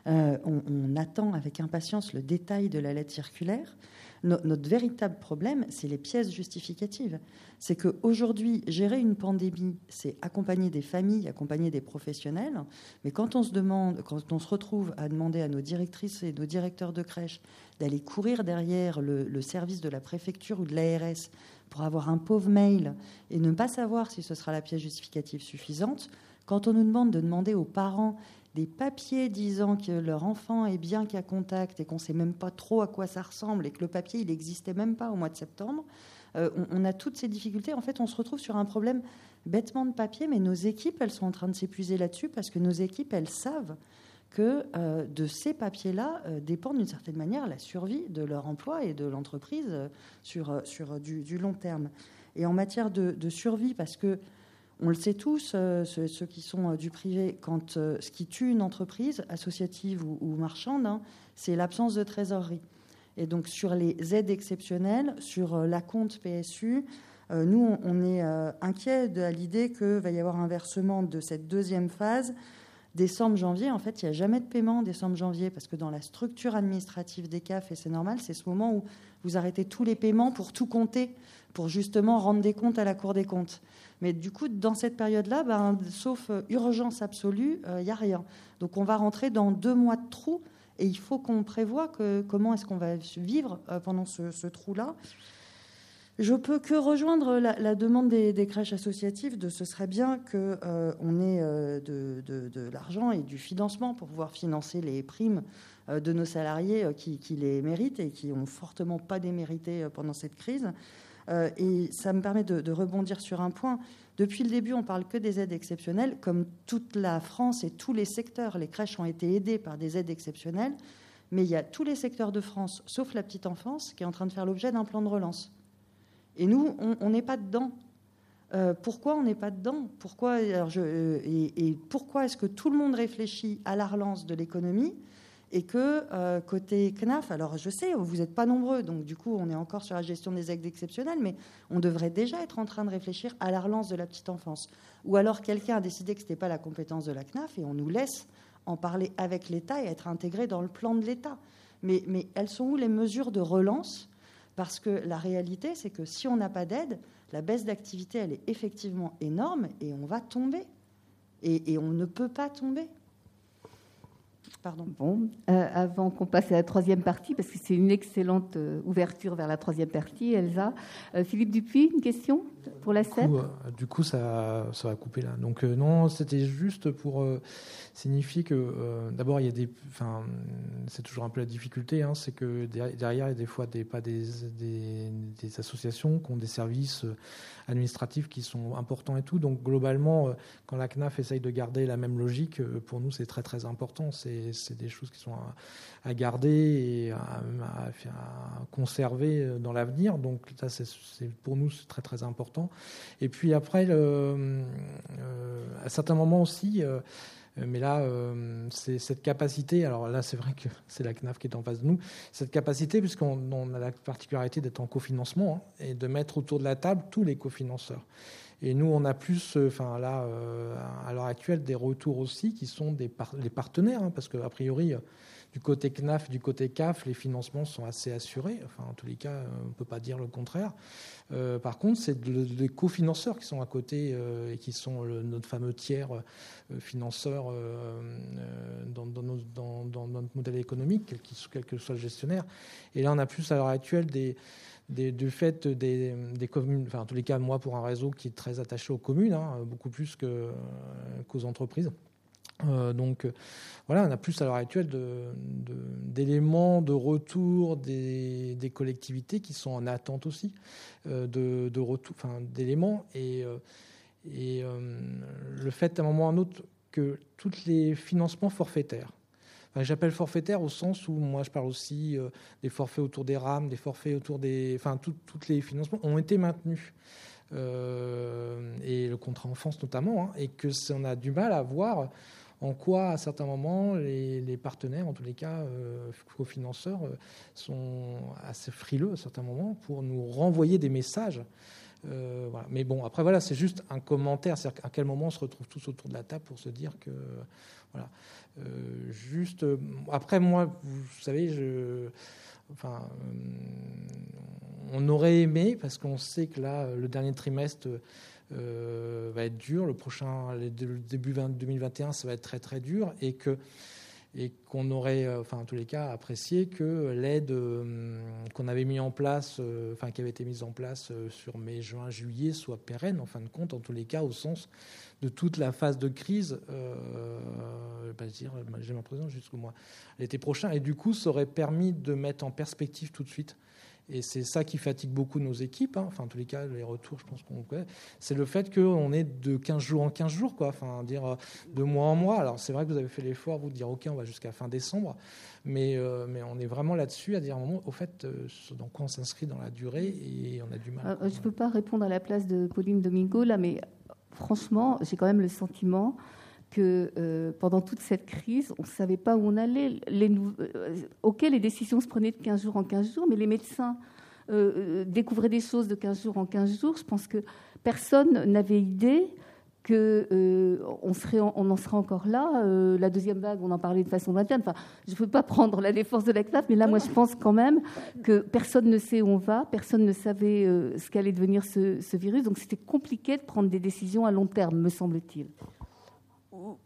on, attend avec impatience le détail de la lettre circulaire notre véritable problème, c'est les pièces justificatives. C'est qu'aujourd'hui, gérer une pandémie, c'est accompagner des familles, accompagner des professionnels. Mais quand on se demande, quand on se retrouve à demander à nos directrices et nos directeurs de crèche d'aller courir derrière le, service de la préfecture ou de l'ARS pour avoir un pauvre mail et ne pas savoir si ce sera la pièce justificative suffisante, quand on nous demande de demander aux parents des papiers disant que leur enfant est bien qu'à contact et qu'on ne sait même pas trop à quoi ça ressemble et que le papier, il n'existait même pas au mois de septembre, euh, on, a toutes ces difficultés. En fait, on se retrouve sur un problème bêtement de papier, mais nos équipes, elles sont en train de s'épuiser là-dessus parce que nos équipes, elles savent que euh, de ces papiers-là euh, dépend d'une certaine manière la survie de leur emploi et de l'entreprise sur, sur du, long terme. Et en matière de survie, parce que on le sait tous, euh, ceux, qui sont euh, du privé, quand euh, ce qui tue une entreprise, associative ou, marchande, hein, c'est l'absence de trésorerie. Et donc sur les aides exceptionnelles, sur la compte PSU, nous, on est inquiet de l'idée qu'il va y avoir un versement de cette deuxième phase décembre-janvier. En fait, il n'y a jamais de paiement décembre-janvier parce que dans la structure administrative des CAF, et c'est normal, c'est ce moment où vous arrêtez tous les paiements pour tout compter, pour justement rendre des comptes à la Cour des comptes. Mais du coup, dans cette période-là, ben, sauf euh, urgence absolue, il euh, n'y a rien. Donc on va rentrer dans deux mois de trou et il faut qu'on prévoie que, comment est-ce qu'on va vivre euh, pendant ce, trou-là. Je peux que rejoindre la, demande des, crèches associatives de ce serait bien qu'on ait de, l'argent et du financement pour pouvoir financer les primes de nos salariés qui, qui, les méritent et qui ont fortement pas démérité pendant cette crise. Euh, et ça me permet de, rebondir sur un point. Depuis le début, on parle que des aides exceptionnelles. Comme toute la France et tous les secteurs, les crèches ont été aidées par des aides exceptionnelles. Mais il y a tous les secteurs de France, sauf la petite enfance, qui est en train de faire l'objet d'un plan de relance. Et nous, on n'est pas dedans. Euh, pourquoi on n'est pas dedans? Pourquoi, euh, et, pourquoi est-ce que tout le monde réfléchit à la relance de l'économie? Et que euh, côté CNAF, alors je sais, vous n'êtes pas nombreux, donc du coup on est encore sur la gestion des aides exceptionnelles, mais on devrait déjà être en train de réfléchir à la relance de la petite enfance. Ou alors quelqu'un a décidé que ce n'était pas la compétence de la CNAF et on nous laisse en parler avec l'État et être intégré dans le plan de l'État. Mais, mais elles sont où les mesures de relance? Parce que la réalité, c'est que si on n'a pas d'aide, la baisse d'activité, elle est effectivement énorme et on va tomber. et on ne peut pas tomber. Pardon. Bon, euh, avant qu'on passe à la troisième partie, parce que c'est une excellente euh, ouverture vers la troisième partie, Elsa. Euh, Philippe Dupuis, une question pour la scène? Du coup, ça, ça va couper là. Donc non, c'était juste pour signifier que d'abord, il y a des, enfin, c'est toujours un peu la difficulté, hein, c'est que derrière, il y a des fois des pas des, des, des associations qui ont des services administratifs qui sont importants et tout. Donc globalement, quand la CNAF essaye de garder la même logique, pour nous, c'est très très important. C'est des choses qui sont à, garder et à, conserver dans l'avenir. Donc ça, c'est pour nous c'est très très important. Et puis après, euh, à certains moments aussi. Euh, mais là, euh, c'est cette capacité. Alors là, c'est vrai que c'est la CNAF qui est en face de nous. Cette capacité, puisqu'on a la particularité d'être en cofinancement hein, et de mettre autour de la table tous les cofinanceurs. Et nous, on a plus, euh, enfin là, euh, à l'heure actuelle, des retours aussi qui sont des les partenaires, hein, parce qu'a priori, euh, du côté CNAF, du côté CAF, les financements sont assez assurés. Enfin, en tous les cas, on ne peut pas dire le contraire. par contre, c'est les cofinanceurs qui sont à côté et qui sont notre fameux tiers financeur dans, notre modèle économique, quel que soit le gestionnaire. Et là, on a plus à l'heure actuelle du fait des, communes, enfin en tous les cas moi pour un réseau qui est très attaché aux communes, hein, beaucoup plus qu'aux entreprises. Euh, donc voilà, on a plus à l'heure actuelle d'éléments de, retour des, collectivités qui sont en attente aussi euh, de, retour, enfin d'éléments et, euh, le fait à un moment ou à un autre que tous les financements forfaitaires, J'appelle forfaitaire au sens où moi je parle aussi des forfaits autour des rames, des forfaits autour des. Enfin, tous les financements ont été maintenus. et le contrat enfance notamment, hein, et que on a du mal à voir en quoi, à certains moments, les, partenaires, en tous les cas, euh, cofinanceurs, euh, sont assez frileux à certains moments pour nous renvoyer des messages. Euh, Mais bon, après, voilà, c'est juste un commentaire. C'est à quel moment on se retrouve tous autour de la table pour se dire que. Voilà. juste. après, moi, vous savez, on aurait aimé, parce qu'on sait que là, le dernier trimestre euh, va être dur. Le prochain, le début 2021, ça va être très très dur et que et qu'on aurait, euh, enfin en tous les cas, apprécié que l'aide euh, qu'on avait mis en place, enfin qui avait été mise en place sur mai, juin, juillet, soit pérenne en fin de compte, en tous les cas, au sens de toute la phase de crise, bah, dire, j'ai l'impression jusqu'au mois l'été prochain, et du coup, ça aurait permis de mettre en perspective tout de suite et c'est ça qui fatigue beaucoup nos équipes, hein. enfin en tous les cas les retours je pense qu'on c'est le fait qu'on est de 15 jours en 15 jours, quoi, enfin dire euh, de mois en mois. Alors c'est vrai que vous avez fait l'effort vous de dire ok on va jusqu'à fin décembre, mais, euh, mais on est vraiment là-dessus à dire un moment au fait euh, dans quoi on s'inscrit dans la durée et on a du mal. je ne peux pas répondre à la place de Pauline Domingo là, mais franchement j'ai quand même le sentiment que euh, pendant toute cette crise, on ne savait pas où on allait. Les, euh, ok, les décisions se prenaient de 15 jours en 15 jours, mais les médecins euh, découvraient des choses de 15 jours en 15 jours. Je pense que personne n'avait idée qu'on on en serait encore là. la deuxième vague, on en parlait de façon lointaine. Enfin, je ne veux pas prendre la défense de la CNAF, mais là, moi, je pense quand même que personne ne sait où on va, personne ne savait ce qu'allait devenir ce virus. Donc, c'était compliqué de prendre des décisions à long terme, me semble-t-il.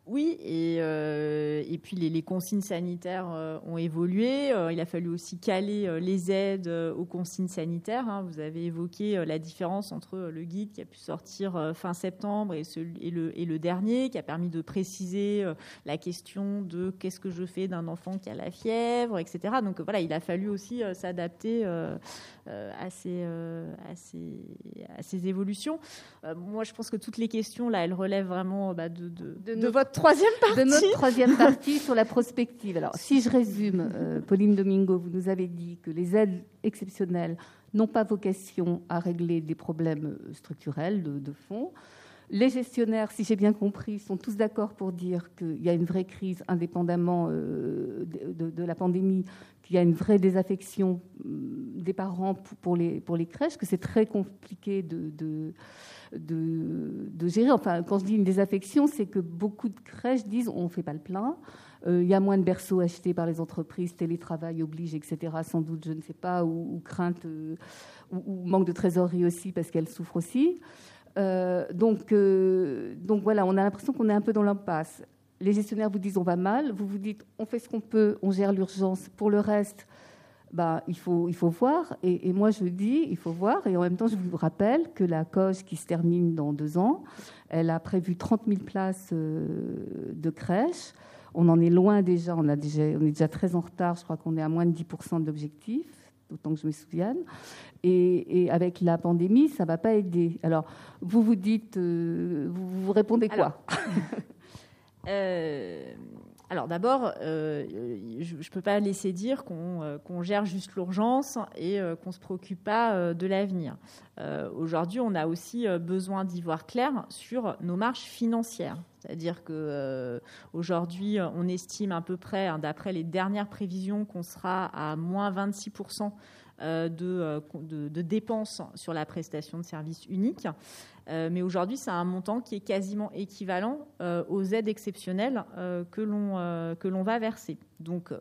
Oui, et, euh, et puis les, consignes sanitaires euh, ont évolué. Euh, il a fallu aussi caler les aides aux consignes sanitaires. Hein. Vous avez évoqué la différence entre le guide qui a pu sortir fin septembre et, le, dernier, qui a permis de préciser la question de qu'est-ce que je fais d'un enfant qui a la fièvre, etc. Donc voilà, il a fallu aussi s'adapter à ces, à, ces, à, ces, évolutions. moi, je pense que toutes les questions, là, elles relèvent vraiment bah, de, de, de votre troisième partie. De notre troisième partie sur la prospective. Alors, si je résume, euh, Pauline Domingo, vous nous avez dit que les aides exceptionnelles n'ont pas vocation à régler des problèmes structurels de, de fond. Les gestionnaires, si j'ai bien compris, sont tous d'accord pour dire qu'il y a une vraie crise, indépendamment euh, de, la pandémie, qu'il y a une vraie désaffection hum, des parents pour les, pour les crèches, que c'est très compliqué de de, gérer. Enfin, quand je dis une désaffection, c'est que beaucoup de crèches disent on ne fait pas le plein. Euh, il y a moins de berceaux achetés par les entreprises, télétravail oblige, etc. Sans doute, je ne sais pas, ou, crainte, euh, ou, manque de trésorerie aussi, parce qu'elles souffrent aussi. Euh, donc, donc voilà, on a l'impression qu'on est un peu dans l'impasse. Les gestionnaires vous disent on va mal, vous vous dites on fait ce qu'on peut, on gère l'urgence. Pour le reste, bah, il, faut, il faut voir. Et, moi, je dis, il faut voir. Et en même temps, je vous rappelle que la cause qui se termine dans deux ans, elle a prévu 30 000 places euh, de crèche. On en est loin déjà on, a déjà. on est déjà très en retard. Je crois qu'on est à moins de 10% de l'objectif, autant que je me souvienne. Et, avec la pandémie, ça ne va pas aider. Alors, vous vous dites, euh, vous, vous, répondez quoi? Euh, alors d'abord, euh, je ne peux pas laisser dire qu'on euh, gère juste l'urgence et euh, qu'on ne se préoccupe pas de l'avenir. Aujourd'hui, on a aussi besoin d'y voir clair sur nos marges financières. C'est-à-dire qu'aujourd'hui, on estime à peu près, hein, d'après les dernières prévisions, qu'on sera à moins 26 de, de, dépenses sur la prestation de services uniques. Euh, mais aujourd'hui, c'est un montant qui est quasiment équivalent euh, aux aides exceptionnelles euh, que l'on va verser. Donc,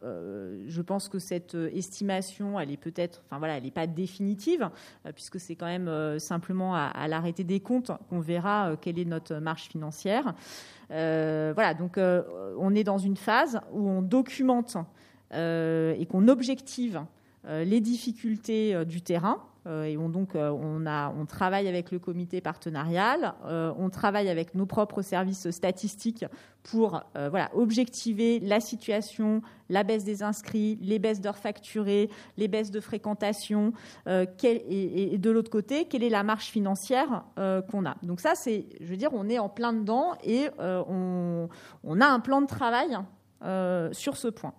je pense que cette estimation, elle est peut-être, enfin voilà, elle n'est pas définitive, puisque c'est quand même simplement à, l'arrêté des comptes qu'on verra quelle est notre marge financière. voilà, donc on est dans une phase où on documente et qu'on objective les difficultés du terrain et on, donc, on, travaille avec le comité partenarial, on travaille avec nos propres services statistiques pour voilà, objectiver la situation, la baisse des inscrits, les baisses d'heures facturées, les baisses de fréquentation, et, de l'autre côté, quelle est la marge financière qu'on a. Donc ça, c'est, je veux dire, on est en plein dedans et on, a un plan de travail sur ce point.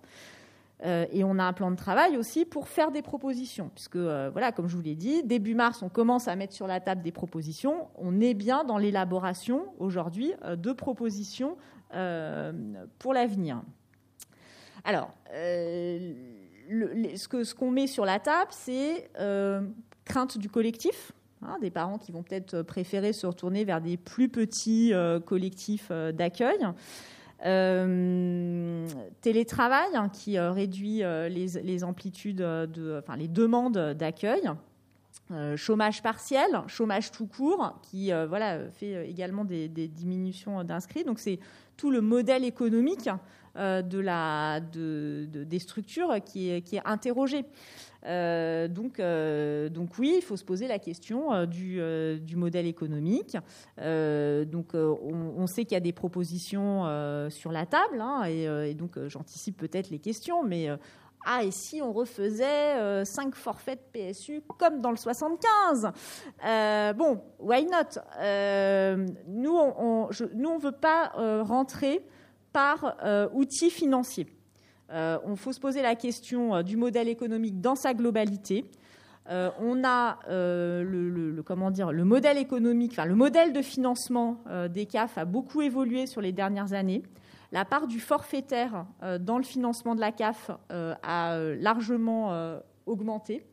Euh, et on a un plan de travail aussi pour faire des propositions, puisque, euh, voilà, comme je vous l'ai dit, début mars, on commence à mettre sur la table des propositions. On est bien dans l'élaboration aujourd'hui euh, de propositions pour l'avenir. Alors, ce qu'on met sur la table, c'est crainte du collectif. Hein, des parents qui vont peut-être préférer se retourner vers des plus petits collectifs d'accueil. Euh, télétravail hein, qui euh, réduit euh, les, amplitudes, demandes d'accueil. chômage partiel, chômage tout court, qui voilà, fait également des, diminutions d'inscrits. Donc c'est tout le modèle économique de la, de, des structures qui est, qui est interrogé. Euh, donc, euh, donc oui, il faut se poser la question euh, du, du, modèle économique. donc on, sait qu'il y a des propositions sur la table, hein, et, donc j'anticipe peut-être les questions, mais ah, et si on refaisait 5 forfaits de PSU comme dans le 75 Bon, why not? Nous, on ne veut pas rentrer par outil financier. Euh, on faut se poser la question euh, du modèle économique dans sa globalité. Euh, on a le, comment dire, le modèle économique, enfin, le modèle de financement des CAF a beaucoup évolué sur les dernières années. La part du forfaitaire dans le financement de la CAF a largement augmenté.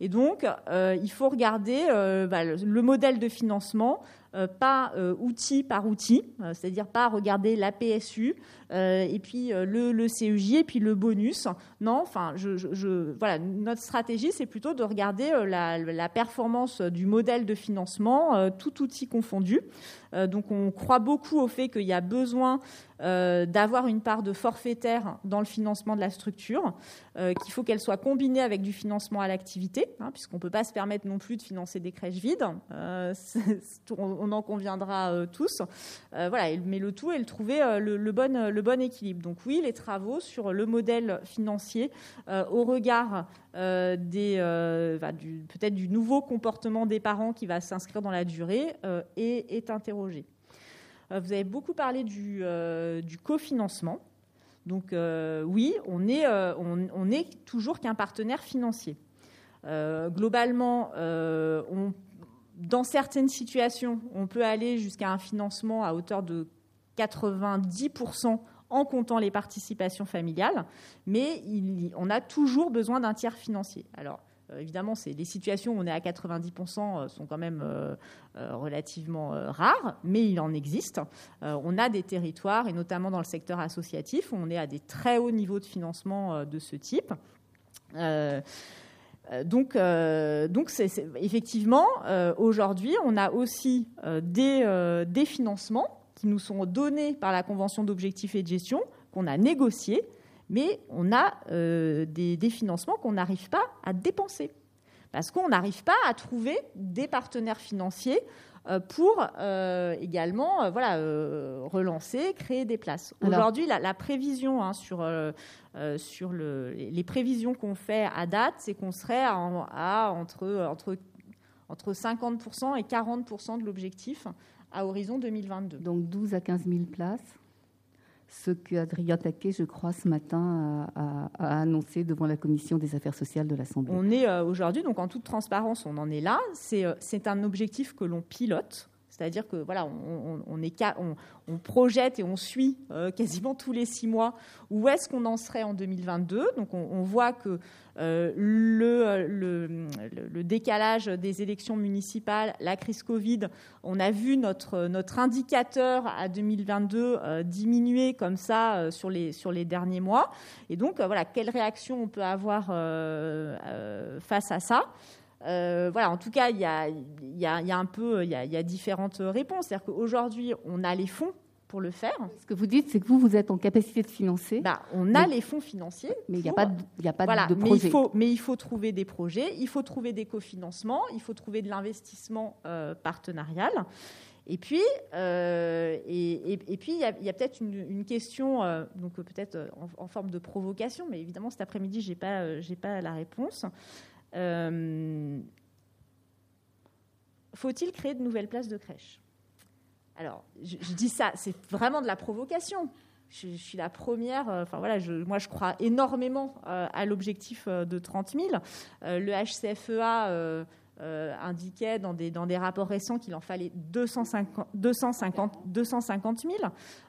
Et donc, il faut regarder bah, le modèle de financement euh, pas euh, outil par outil, euh, c'est-à-dire pas regarder la PSU et puis le, le, CEJ et puis le bonus. Non, enfin, je, voilà, notre stratégie, c'est plutôt de regarder la, performance du modèle de financement, tout outil confondu. donc, on croit beaucoup au fait qu'il y a besoin d'avoir une part de forfaitaire dans le financement de la structure, qu'il faut qu'elle soit combinée avec du financement à l'activité, hein, puisqu'on ne peut pas se permettre non plus de financer des crèches vides on en conviendra euh, tous. Euh, voilà, mais le tout est de trouver euh, le, bon, équilibre. Donc oui, les travaux sur le modèle financier au regard des, peut-être du nouveau comportement des parents qui va s'inscrire dans la durée est, est interrogé. Vous avez beaucoup parlé du, du cofinancement. Donc oui, on est, toujours qu'un partenaire financier. globalement, dans certaines situations, on peut aller jusqu'à un financement à hauteur de 90% en comptant les participations familiales, mais on a toujours besoin d'un tiers financier. Alors, euh, évidemment, c'est les situations où on est à 90% euh, sont quand même euh, relativement rares, mais il en existe. on a des territoires, et notamment dans le secteur associatif, où on est à des très hauts niveaux de financement de ce type. Euh, donc, euh, donc effectivement, euh, aujourd'hui, on a aussi des, des, financements qui nous sont donnés par la Convention d'objectifs et de gestion, qu'on a négociés, mais on a des, des, financements qu'on n'arrive pas à dépenser. Parce qu'on n'arrive pas à trouver des partenaires financiers euh, pour euh, également euh, voilà, relancer, créer des places. Aujourd'hui, la, prévision hein, sur, sur le, les prévisions qu'on fait à date, c'est qu'on serait à, entre, entre, entre 50% et 40% de l'objectif à horizon 2022. Donc 12 à 15 000 places ce qu'Adrien Taquet, je crois, ce matin a, annoncé devant la commission des affaires sociales de l'Assemblée. On est euh, aujourd'hui, donc en toute transparence, on en est là. C'est euh, un objectif que l'on pilote. C'est-à-dire que voilà, on, projette et on suit euh, quasiment tous les six mois où est-ce qu'on en serait en 2022. Donc on, voit que euh, le, le, décalage des élections municipales, la crise Covid, on a vu notre, indicateur à 2022 euh, diminuer comme ça sur, les, sur les derniers mois. Et donc voilà, quelle réaction on peut avoir face à ça? Euh, voilà, en tout cas, il y a, un peu, il y a, différentes réponses. C'est-à-dire qu'aujourd'hui, on a les fonds pour le faire. Ce que vous dites, c'est que vous, vous êtes en capacité de financer. Bah, on a les fonds financiers. Mais il n'y a pas de, y a pas de projet. Mais il, faut, mais il faut trouver des projets, il faut trouver des cofinancements, il faut trouver de l'investissement euh, partenarial. Et puis, euh, et, puis, il y a, peut-être une, question, euh, donc peut-être en, forme de provocation, mais évidemment cet après-midi, j'ai pas, j'ai pas la réponse. Faut-il créer de nouvelles places de crèche? Alors, je, dis ça, c'est vraiment de la provocation. Je, suis la première. Euh, enfin voilà, moi je crois énormément euh, à l'objectif euh, de 30 000. le HCFEA indiquait dans des, dans des rapports récents qu'il en fallait 250, 250, 250 000.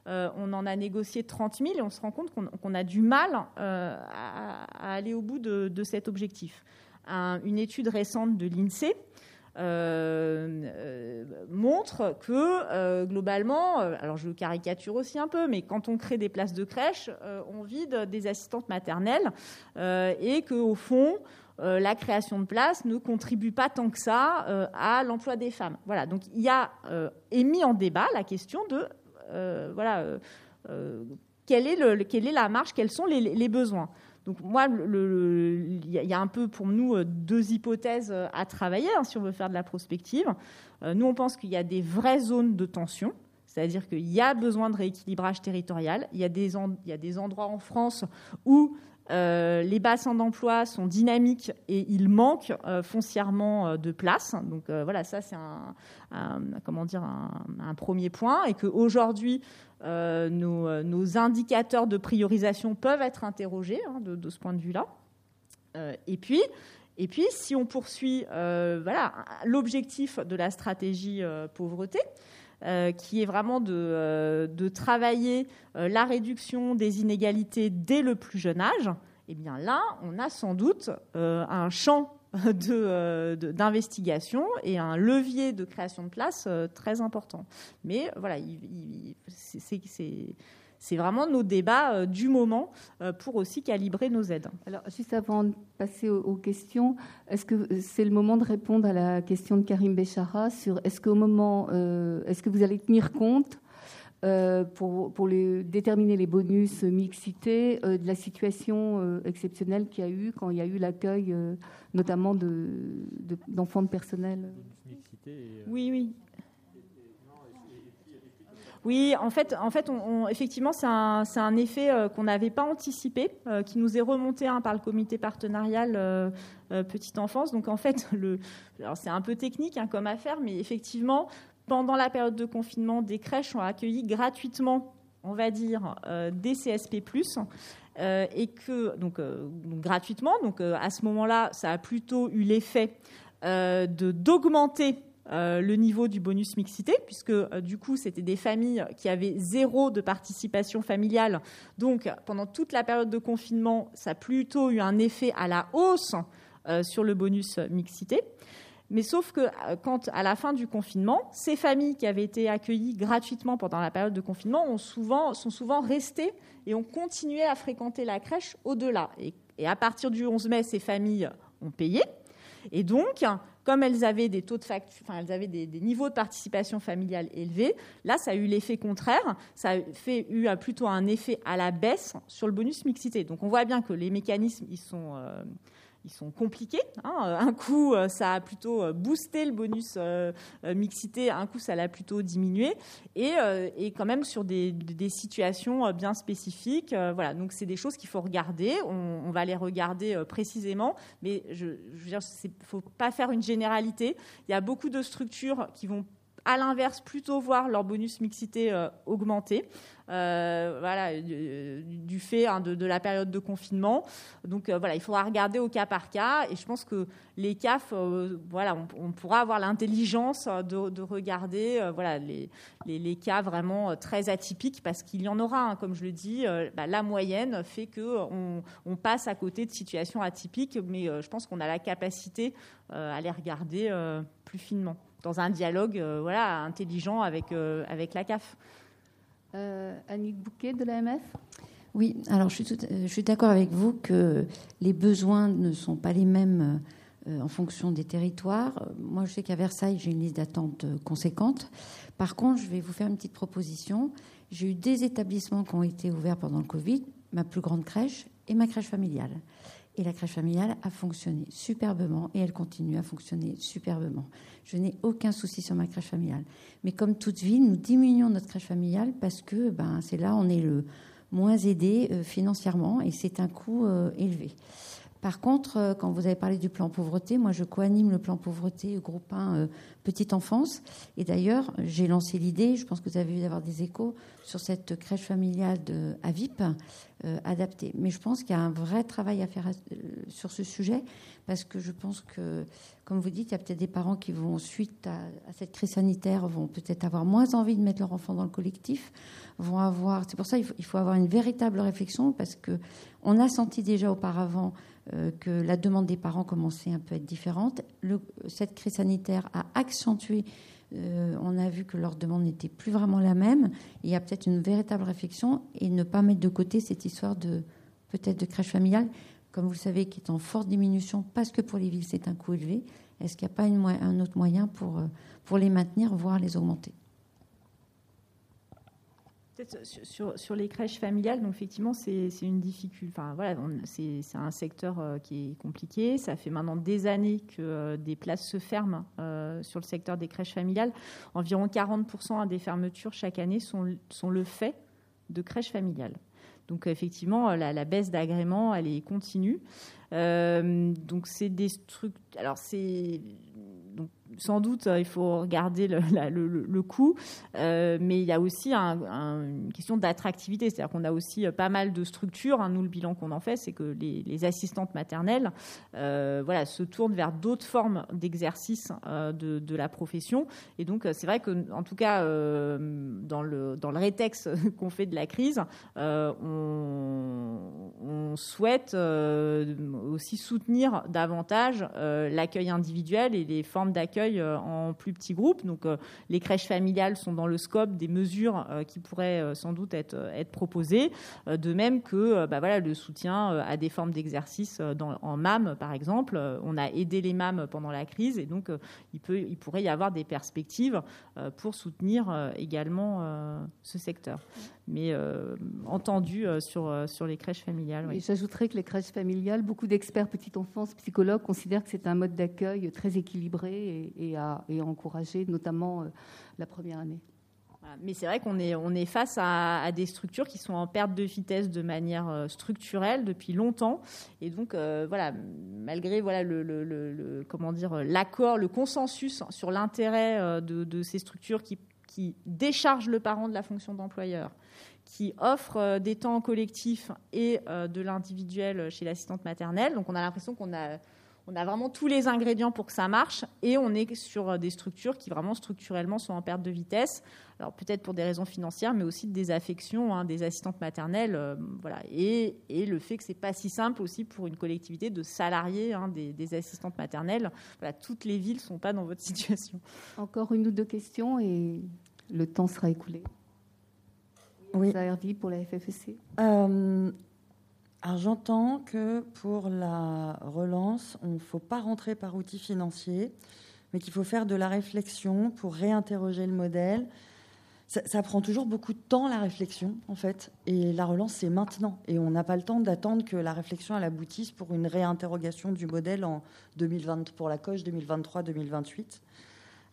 on en a négocié 30 000 et on se rend compte qu'on a du mal à, aller au bout de, cet objectif. Une étude récente de l'INSEE euh, euh, montre que euh, globalement, alors je caricature aussi un peu, mais quand on crée des places de crèche, on vide des assistantes maternelles et qu'au fond, la création de places ne contribue pas tant que ça à l'emploi des femmes. Voilà, donc il y a émis en débat la question de voilà quelle est, la marge, quels sont les besoins. Donc moi, il y a un peu pour nous euh, deux hypothèses euh, à travailler hein, si on veut faire de la prospective. Euh, nous, on pense qu'il y a des vraies zones de tension, c'est-à-dire qu'il y a besoin de rééquilibrage territorial. Il y il y a des endroits en France où les bassins d'emploi sont dynamiques et il manque foncièrement de place. Donc voilà, ça c'est un, comment dire un, premier point et qu'aujourd'hui euh, euh, nos, indicateurs de priorisation peuvent être interrogés hein, de, ce point de vue-là. Euh, et puis, et puis, si on poursuit voilà, l'objectif de la stratégie pauvreté, qui est vraiment de, de travailler la réduction des inégalités dès le plus jeune âge, eh bien là, on a sans doute un champ Euh, d'investigation et un levier de création de places euh, très important. Mais voilà, c'est vraiment nos débats euh, du moment pour aussi calibrer nos aides. Alors, juste avant de passer aux, questions, est-ce que c'est le moment de répondre à la question de Karim Béchara sur est-ce qu'au moment, est-ce que vous allez tenir compte euh, pour, pour les, déterminer les bonus mixité euh, de la situation euh, exceptionnelle qu'il y a eu quand il y a eu l'accueil notamment d'enfants de, de, personnel? Oui, oui. Oui, en fait, en fait on, effectivement, c'est un, un, effet qu'on n'avait pas anticipé, qui nous est remonté hein, par le comité partenarial Petite Enfance. Donc, en fait, c'est un peu technique hein, comme affaire, mais effectivement, pendant la période de confinement, des crèches ont accueilli gratuitement, on va dire, euh, des CSP+, euh, et que, donc, euh, gratuitement, donc à ce moment-là, ça a plutôt eu l'effet de d'augmenter le niveau du bonus mixité, puisque du coup, c'était des familles qui avaient zéro de participation familiale. Donc, pendant toute la période de confinement, ça a plutôt eu un effet à la hausse sur le bonus mixité. Mais sauf que euh, quand, à la fin du confinement, ces familles qui avaient été accueillies gratuitement pendant la période de confinement ont souvent, sont souvent restées et ont continué à fréquenter la crèche au-delà. Et, à partir du 11 mai, ces familles ont payé. Et donc, comme elles avaient des taux de elles avaient des, niveaux de participation familiale élevés, là, ça a eu l'effet contraire. Ça a eu plutôt un effet à la baisse sur le bonus mixité. Donc, on voit bien que les mécanismes, ils sont, euh, ils sont compliqués. Hein. Un coup, euh, ça a plutôt euh, boosté le bonus euh, mixité, un coup, ça l'a plutôt diminué, et, quand même sur des, situations bien spécifiques. voilà, donc c'est des choses qu'il faut regarder. On, va les regarder précisément, mais je, je veux dire, faut pas faire une généralité. Il y a beaucoup de structures qui vont à l'inverse, plutôt voir leur bonus mixité euh, augmenter, euh, voilà, du, fait hein, de, la période de confinement. Donc euh, voilà, il faudra regarder au cas par cas. Et je pense que les CAF, voilà, on, pourra avoir l'intelligence de, regarder voilà, les, les, cas vraiment très atypiques, parce qu'il y en aura, hein, comme je le dis, bah, la moyenne fait qu'on on passe à côté de situations atypiques, mais je pense qu'on a la capacité à les regarder plus finement dans un dialogue euh, voilà, intelligent avec, euh, avec la CAF. Euh, Annick Bouquet de l'AMF Oui, alors je suis, je suis d'accord avec vous que les besoins ne sont pas les mêmes en fonction des territoires. Moi, je sais qu'à Versailles, j'ai une liste d'attente conséquente. Par contre, je vais vous faire une petite proposition. J'ai eu des établissements qui ont été ouverts pendant le Covid, ma plus grande crèche et ma crèche familiale. Et la crèche familiale a fonctionné superbement et elle continue à fonctionner superbement. Je n'ai aucun souci sur ma crèche familiale. Mais comme toute ville, nous diminuons notre crèche familiale parce que ben, c'est là on est le moins aidé euh, financièrement et c'est un coût euh, élevé. Par contre, euh, quand vous avez parlé du plan pauvreté, moi je coanime le plan pauvreté groupe 1 euh, petite enfance. Et d'ailleurs, j'ai lancé l'idée, je pense que vous avez vu d'avoir des échos sur cette crèche familiale de, à VIP euh, adaptée. Mais je pense qu'il y a un vrai travail à faire sur ce sujet parce que je pense que, comme vous dites, il y a peut-être des parents qui vont, suite à, cette crise sanitaire, vont peut-être avoir moins envie de mettre leur enfant dans le collectif, vont avoir. C'est pour ça qu'il faut, faut avoir une véritable réflexion parce que on a senti déjà auparavant euh, que la demande des parents commençait un peu à être différente. cette crise sanitaire a accentué, euh, on a vu que leur demande n'était plus vraiment la même. Il y a peut-être une véritable réflexion et ne pas mettre de côté cette histoire de peut-être de crèche familiale, comme vous le savez, qui est en forte diminution parce que pour les villes c'est un coût élevé. Est-ce qu'il n'y a pas un autre moyen pour, euh, pour les maintenir, voire les augmenter? Sur, les crèches familiales, donc effectivement, c'est une difficulté. Enfin, voilà, c'est un secteur euh, qui est compliqué. Ça fait maintenant des années que euh, des places se ferment euh, sur le secteur des crèches familiales. Environ 40% des fermetures chaque année sont, sont le fait de crèches familiales. Donc effectivement, la, la baisse d'agrément, elle est continue. donc c'est des structures. Alors c'est sans doute, euh, il faut regarder le, coût, euh, mais il y a aussi une question d'attractivité. C'est-à-dire qu'on a aussi euh, pas mal de structures. Hein. nous, le bilan qu'on en fait, c'est que les, assistantes maternelles voilà, se tournent vers d'autres formes d'exercice de, la profession. Et donc, c'est vrai que, en tout cas, dans, le, dans le rétexte qu'on fait de la crise, on, souhaite aussi soutenir davantage l'accueil individuel et les formes d'accueil euh, en plus petits groupes. Donc, euh, les crèches familiales sont dans le scope des mesures euh, qui pourraient sans doute être, proposées. de même que bah, le soutien à des formes d'exercice en MAM, par exemple. On a aidé les MAM pendant la crise et donc il, peut, il pourrait y avoir des perspectives pour soutenir également ce secteur mais entendu sur, sur les crèches familiales. Oui. J'ajouterais que les crèches familiales, beaucoup d'experts petite enfance, psychologues considèrent que c'est un mode d'accueil très équilibré et, à, encourager, notamment euh, la première année. Mais c'est vrai qu'on est, on est face à, des structures qui sont en perte de vitesse de manière euh, structurelle depuis longtemps. Et donc, euh, voilà, malgré voilà, le, comment dire, l'accord, le consensus sur l'intérêt de, ces structures qui, qui déchargent le parent de la fonction d'employeur, qui offrent des temps collectifs et de l'individuel chez l'assistante maternelle. Donc, on a l'impression qu'on a on a vraiment tous les ingrédients pour que ça marche et on est sur des structures qui vraiment structurellement sont en perte de vitesse. Alors peut-être pour des raisons financières, mais aussi des affections hein, des assistantes maternelles, euh, voilà. Et, le fait que c'est pas si simple aussi pour une collectivité de salarier hein, des, assistantes maternelles. Voilà, toutes les villes sont pas dans votre situation. Encore une ou deux questions et le temps sera écoulé. Oui. Ça pour la FFC. Euh, alors j'entends que pour la relance, on ne faut pas rentrer par outil financier, mais qu'il faut faire de la réflexion pour réinterroger le modèle. Ça, prend toujours beaucoup de temps, la réflexion, en fait. Et la relance, c'est maintenant. Et on n'a pas le temps d'attendre que la réflexion elle aboutisse pour une réinterrogation du modèle en 2020, pour la coche 2023-2028.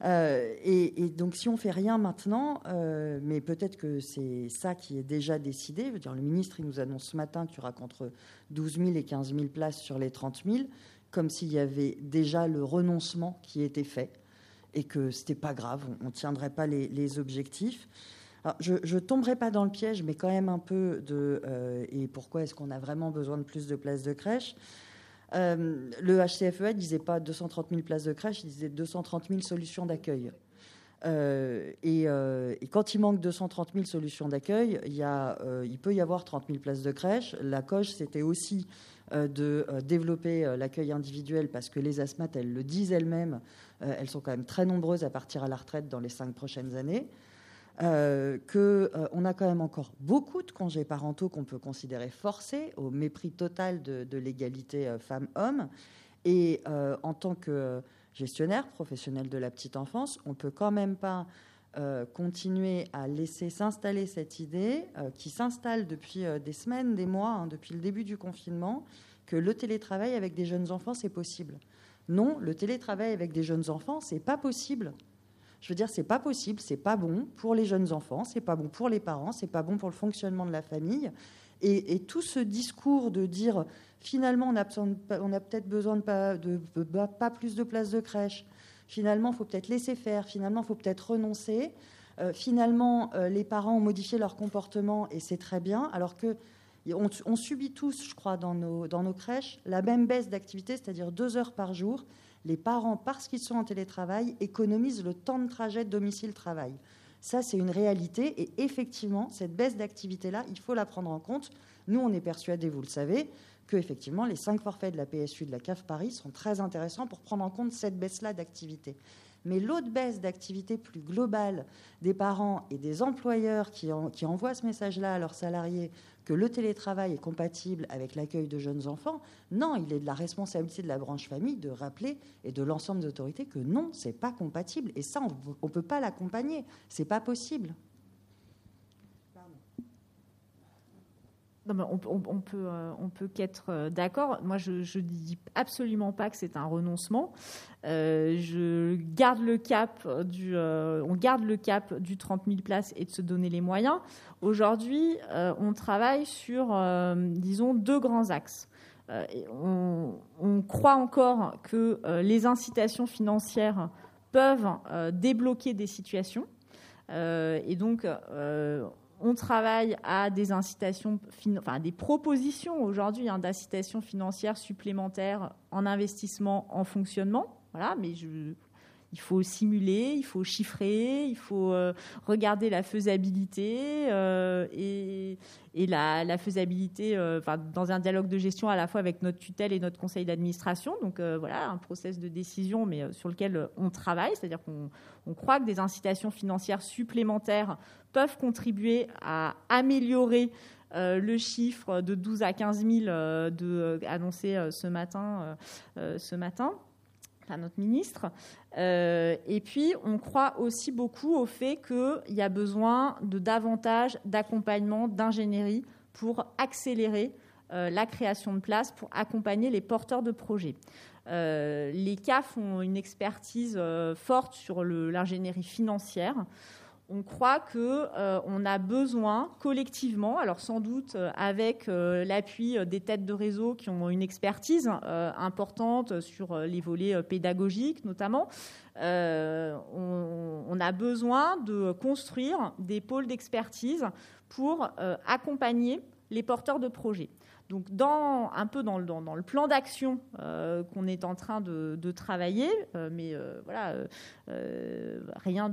Euh, et, donc, si on fait rien maintenant, euh, mais peut-être que c'est ça qui est déjà décidé. dire, le ministre, nous annonce ce matin qu'il y aura contre 12 000 et 15 000 places sur les 30 000, comme s'il y avait déjà le renoncement qui était fait et que c'était pas grave, on ne tiendrait pas les, objectifs. je ne tomberai pas dans le piège, mais quand même un peu de. Euh, et pourquoi est-ce qu'on a vraiment besoin de plus de places de crèche? Euh, le HCFEA ne disait pas 230 000 places de crèche, il disait 230 000 solutions d'accueil. Euh, euh, et, quand il manque 230 000 solutions d'accueil, il, il, peut y avoir 30 000 places de crèche. La coche, c'était aussi de développer l'accueil individuel parce que les asthmates, elles le disent elles-mêmes, elles sont quand même très nombreuses à partir à la retraite dans les cinq prochaines années. Euh, qu'on euh, a quand même encore beaucoup de congés parentaux qu'on peut considérer forcés, au mépris total de, l'égalité euh, femmes-hommes, Et en tant que gestionnaire professionnel de la petite enfance, on peut quand même pas continuer à laisser s'installer cette idée qui s'installe depuis des semaines, des mois, hein, depuis le début du confinement, que le télétravail avec des jeunes enfants, c'est possible. Non, le télétravail avec des jeunes enfants, c'est pas possible. Je veux dire, c'est pas possible, c'est pas bon pour les jeunes enfants, c'est pas bon pour les parents, c'est pas bon pour le fonctionnement de la famille. Et, tout ce discours de dire finalement on a, peut-être besoin de pas, de, pas plus de places de crèche, finalement il faut peut-être laisser faire, finalement il faut peut-être renoncer, euh, finalement euh, les parents ont modifié leur comportement et c'est très bien, alors que on, subit tous, je crois, dans nos crèches, la même baisse d'activité, c'est-à-dire deux heures par jour. Les parents, parce qu'ils sont en télétravail, économisent le temps de trajet domicile-travail. Ça, c'est une réalité. Et effectivement, cette baisse d'activité-là, il faut la prendre en compte. Nous, on est persuadés, vous le savez, que les cinq forfaits de la PSU de la CAF Paris sont très intéressants pour prendre en compte cette baisse-là d'activité. Mais l'autre baisse d'activité plus globale des parents et des employeurs qui, envoient ce message-là à leurs salariés que le télétravail est compatible avec l'accueil de jeunes enfants. Non, il est de la responsabilité de la branche famille de rappeler et de l'ensemble des autorités que non, c'est pas compatible. Et ça, on ne peut pas l'accompagner. C'est pas possible. On, peut, euh, on peut qu'être euh, d'accord. Moi, je ne dis absolument pas que c'est un renoncement. Euh, on garde le cap du 30 000 places et de se donner les moyens. Aujourd'hui, on travaille sur, disons, deux grands axes. On, on, croit encore que les incitations financières peuvent débloquer des situations. et donc, on travaille à des incitations, enfin propositions aujourd'hui hein, d'incitations financières supplémentaires en investissement, en fonctionnement. Voilà, mais il faut simuler, il faut chiffrer, il faut euh, regarder la faisabilité euh, et, la, faisabilité euh, dans un dialogue de gestion à la fois avec notre tutelle et notre conseil d'administration. Donc voilà, un process de décision, mais sur lequel on travaille, c'est-à-dire qu'on croit que des incitations financières supplémentaires peuvent contribuer à améliorer le chiffre de 12 à 15 000 euh, de, euh, annoncé ce matin, ce matin notre ministre. et puis, on croit aussi beaucoup au fait qu'il y a besoin de davantage d'accompagnement, d'ingénierie pour accélérer la création de places, pour accompagner les porteurs de projets. les CAF ont une expertise forte sur l'ingénierie financière on croit qu'on euh, a besoin collectivement, alors sans doute euh, avec euh, l'appui des têtes de réseau qui ont une expertise importante sur les volets pédagogiques notamment, on, a besoin de construire des pôles d'expertise pour accompagner les porteurs de projets. Donc, un peu dans, le plan d'action euh, qu'on est en train de, travailler, euh, mais euh, voilà, rien,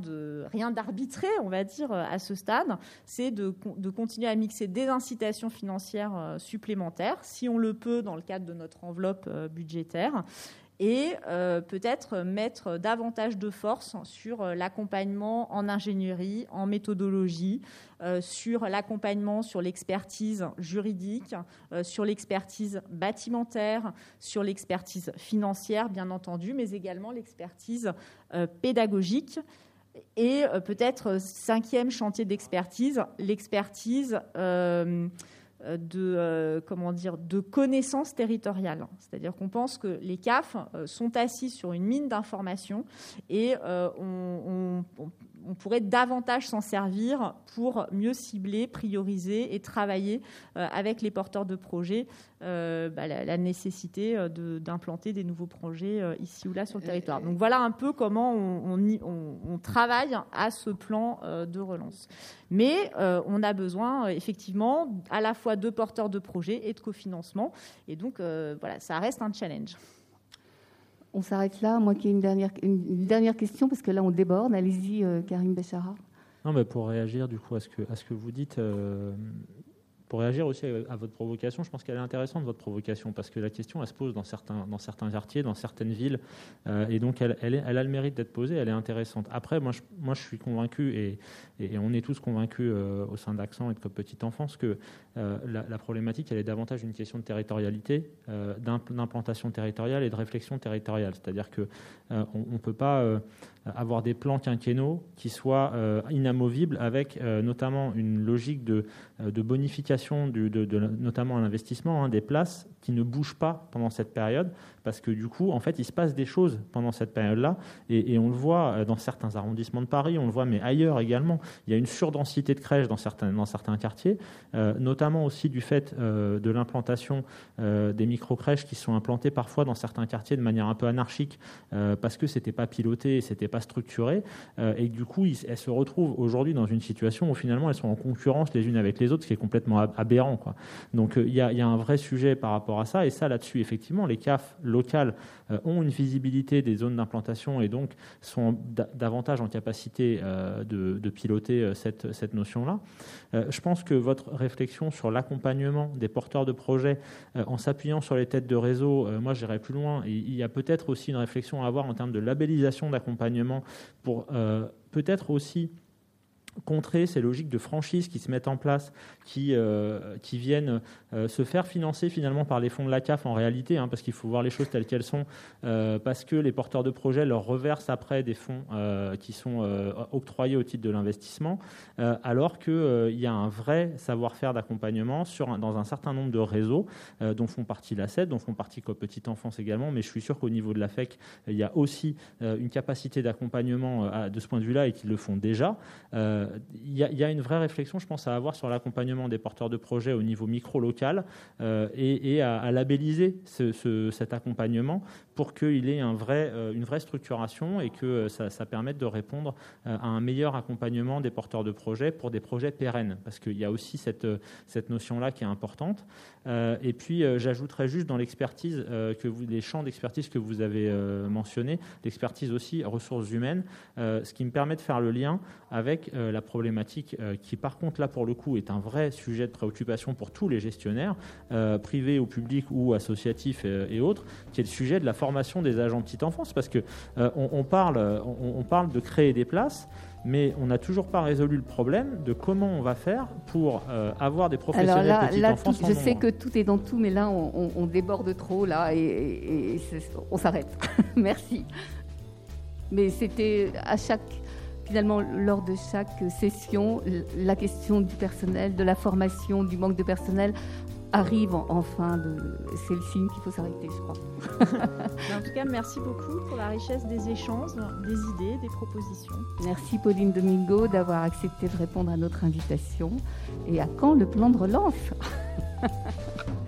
d'arbitré, on va dire, à ce stade, c'est de, continuer à mixer des incitations financières supplémentaires, si on le peut dans le cadre de notre enveloppe budgétaire, et euh, peut-être mettre davantage de force sur euh, l'accompagnement en ingénierie, en méthodologie, euh, sur l'accompagnement sur l'expertise juridique, sur l'expertise bâtimentaire, sur l'expertise financière, bien entendu, mais également l'expertise pédagogique. Et peut-être cinquième chantier d'expertise, l'expertise de, euh, comment dire, de connaissances territoriales. C'est-à-dire qu'on pense que les CAF euh, sont assis sur une mine d'informations et on pourrait davantage s'en servir pour mieux cibler, prioriser et travailler euh, avec les porteurs de projets euh, bah, la, nécessité euh, d'implanter des nouveaux projets ici ou là sur le territoire. Donc voilà un peu comment on, travaille à ce plan de relance. Mais on a besoin effectivement à la fois de porteurs de projets et de cofinancement. Et donc voilà, ça reste un challenge. On s'arrête là. Moi qui ai une dernière, une dernière question, parce que là on déborde. Allez-y, euh, Karim Bechara. Non, mais pour réagir du coup à ce que, à ce que vous dites, euh, pour réagir aussi à, votre provocation, je pense qu'elle est intéressante, votre provocation, parce que la question, elle se pose dans certains, dans certains quartiers, dans certaines villes, euh, et donc elle, elle, a le mérite d'être posée, elle est intéressante. Après, moi, je, moi, je suis convaincu, et, et, on est tous convaincus euh, au sein d'Accent et de Petite Enfance, que euh, la, problématique, elle est davantage une question de territorialité, d'implantation territoriale et de réflexion territoriale. C'est-à-dire qu'on ne peut pas avoir des plans quinquennaux qui soient inamovibles avec notamment une logique de, de bonification, du, de, de, notamment à l'investissement, hein, des places qui ne bougent pas pendant cette période, parce que du coup, en fait, il se passe des choses pendant cette période-là, et, on le voit euh, dans certains arrondissements de Paris, on le voit, mais ailleurs également. Il y a une surdensité de crèches dans certains, dans certains quartiers, euh, notamment aussi du fait euh, de l'implantation des micro-crèches qui sont implantées parfois dans certains quartiers de manière un peu anarchique, parce que c'était pas piloté, c'était pas structuré, et du coup, elles se retrouvent aujourd'hui dans une situation où finalement elles sont en concurrence les unes avec les autres, ce qui est complètement aberrant. Quoi. Donc il y, y, a un vrai sujet par rapport à ça, et ça là-dessus, effectivement, les CAF locales euh, ont une visibilité des zones d'implantation et donc sont davantage en capacité euh, de, piloter euh, cette, cette notion-là. je pense que votre réflexion sur l'accompagnement des porteurs de projets en s'appuyant sur les têtes de réseau, moi j'irai plus loin. il y a peut-être aussi une réflexion à avoir en termes de labellisation d'accompagnement pour peut-être aussi contrer ces logiques de franchise qui se mettent en place, qui, euh, qui viennent euh, se faire financer finalement par les fonds de la CAF en réalité, hein, parce qu'il faut voir les choses telles qu'elles sont, euh, parce que les porteurs de projets leur reversent après des fonds qui sont octroyés au titre de l'investissement, alors qu'il y a un vrai savoir-faire d'accompagnement dans un certain nombre de réseaux dont font partie la CED, dont font partie Petite Enfance également, mais je suis sûr qu'au niveau de la FEC, il y a aussi une capacité d'accompagnement de ce point de vue-là et qu'ils le font déjà il y, a une vraie réflexion, je pense, à avoir sur l'accompagnement des porteurs de projets au niveau micro-local euh, et, à, labelliser cet accompagnement pour qu'il ait euh, une vraie structuration et que ça, permette de répondre euh, à un meilleur accompagnement des porteurs de projets pour des projets pérennes. Parce qu'il y a aussi cette, notion-là qui est importante. et puis, j'ajouterais juste dans l'expertise, les champs d'expertise que vous avez mentionnés, l'expertise aussi ressources humaines, ce qui me permet de faire le lien avec la problématique euh, qui, par contre, là, pour le coup, est un vrai sujet de préoccupation pour tous les gestionnaires, euh, privés ou publics ou associatifs euh, et, autres, qui est le sujet de la formation des agents de petite enfance, parce que on, parle, on, parle de créer des places, mais on n'a toujours pas résolu le problème de comment on va faire pour avoir des professionnels de petite enfance. je sais que tout est dans tout, mais là, on, déborde trop, là, et on s'arrête. Merci. Mais c'était à chaque finalement, lors de chaque session, la question du personnel, de la formation, du manque de personnel arrive en, fin de. C'est le signe qu'il faut s'arrêter, je crois. en tout cas, merci beaucoup pour la richesse des échanges, des idées, des propositions. Merci Pauline Domingo d'avoir accepté de répondre à notre invitation. Et à quand le plan de relance?